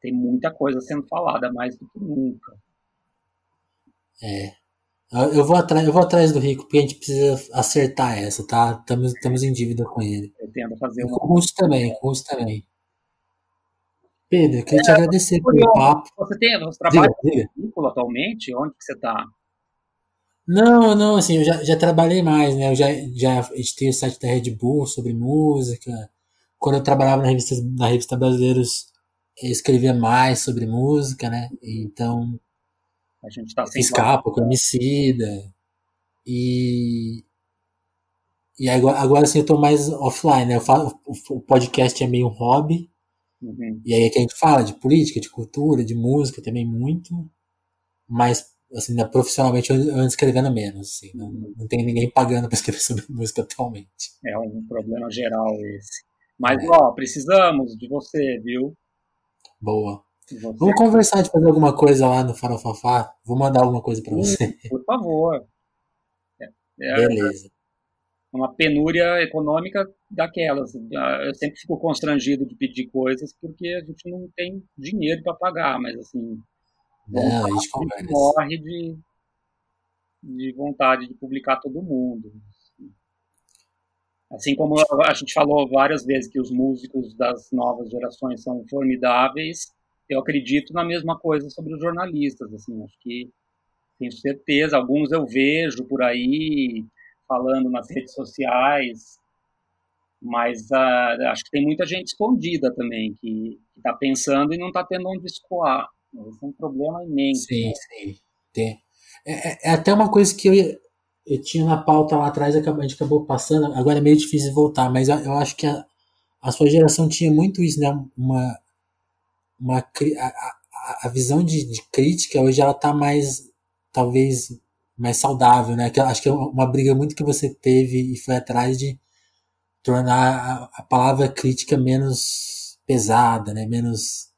tem muita coisa sendo falada mais do que nunca. É. Eu vou, atrás, eu vou atrás do Rico, porque a gente precisa acertar essa, tá? Estamos, estamos em dívida com ele. Eu tento fazer uma. Com o Russo também, com o Russo também. Pedro, eu queria é, te agradecer pelo papo. Você tem, você trabalha atualmente? Onde que você está? Não, não, assim, eu já, já trabalhei mais, né? Eu já, já editei o site da Red Bull sobre música. Quando eu trabalhava na revista, na revista Brasileiros, eu escrevia mais sobre música, né? Então, a gente tá fiz capa com Emicida. E, e agora, agora assim, eu tô mais offline, né? Eu falo, o podcast é meio um hobby, Uhum. E aí é que a gente fala de política, de cultura, de música também muito, mas assim, né, profissionalmente eu ando escrevendo menos, assim, não, não tem ninguém pagando para escrever sobre música atualmente. É um problema geral esse. Mas, é. ó, precisamos de você, viu? Boa. Vamos conversar de fazer alguma coisa lá no Farofafá? Vou mandar alguma coisa para você. Por favor. É, é, Beleza uma penúria econômica daquelas. Eu sempre fico constrangido de pedir coisas porque a gente não tem dinheiro para pagar, mas assim, não, a gente, a gente morre de, de vontade de publicar todo mundo. Assim como a gente falou várias vezes que os músicos das novas gerações são formidáveis, eu acredito na mesma coisa sobre os jornalistas. Assim, acho que tenho certeza, alguns eu vejo por aí, falando nas redes sociais, mas uh, acho que tem muita gente escondida também que está pensando e não está tendo onde escoar. Esse é um problema imenso. Sim, né? sim. Tem. É, é, é, até uma coisa que eu, eu tinha na pauta lá atrás, a gente acabou passando, agora é meio difícil voltar, mas eu, acho que a, a sua geração tinha muito isso, né? Uma, uma, a, a, visão de, de crítica hoje ela está mais, talvez, mais saudável, né? Que acho que é uma briga muito que você teve e foi atrás de tornar a, a palavra crítica menos pesada, né? Menos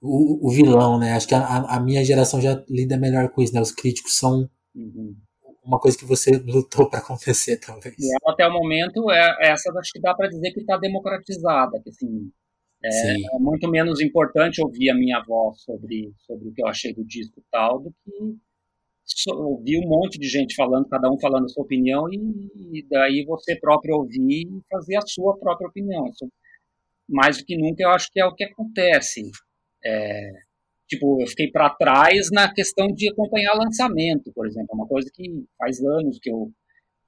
o, o vilão, né? Acho que a, a, minha geração já lida melhor com isso, né? Os críticos são uhum. Uma coisa que você lutou para acontecer, talvez. E até o momento, é, essa acho que dá para dizer que está democratizada, que assim, é, é, muito menos importante ouvir a minha voz sobre, sobre o que eu achei do disco e tal, do que ouvir um monte de gente falando, cada um falando a sua opinião, e, daí você próprio ouvir e fazer a sua própria opinião. Isso, mais do que nunca, eu acho que é o que acontece. É, tipo, eu fiquei para trás na questão de acompanhar lançamento, por exemplo, é uma coisa que faz anos que eu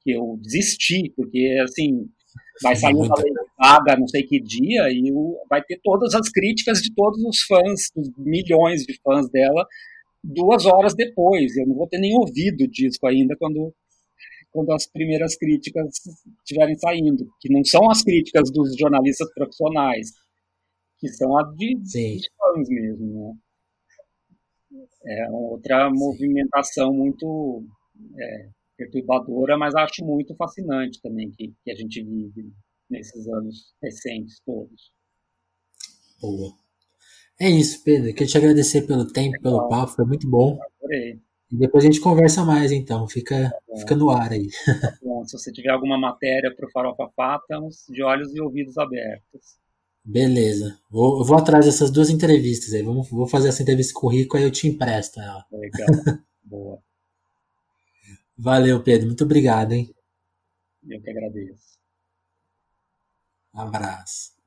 que eu desisti, porque assim vai sair uma lei paga não sei que dia e o, vai ter todas as críticas de todos os fãs, os milhões de fãs dela, duas horas depois. Eu não vou ter nem ouvido o disco ainda quando quando as primeiras críticas estiverem saindo, que não são as críticas dos jornalistas profissionais, que são as de, de fãs mesmo, né? É outra Sim. movimentação muito é, perturbadora, mas acho muito fascinante também que, que a gente vive nesses anos recentes todos. Boa. É isso, Pedro. Queria te agradecer pelo tempo, Legal. pelo papo, foi muito bom. Adorei. E depois a gente conversa mais, então. Fica, tá fica no ar aí. Tá bom. Se você tiver alguma matéria para o Farofa Fá, estamos de olhos e ouvidos abertos. Beleza. Vou, vou atrás dessas duas entrevistas aí. Vamos, vou fazer essa entrevista com o Rico, aí eu te empresto ela. Legal. Boa. Valeu, Pedro. Muito obrigado, hein? Eu que agradeço. Um abraço.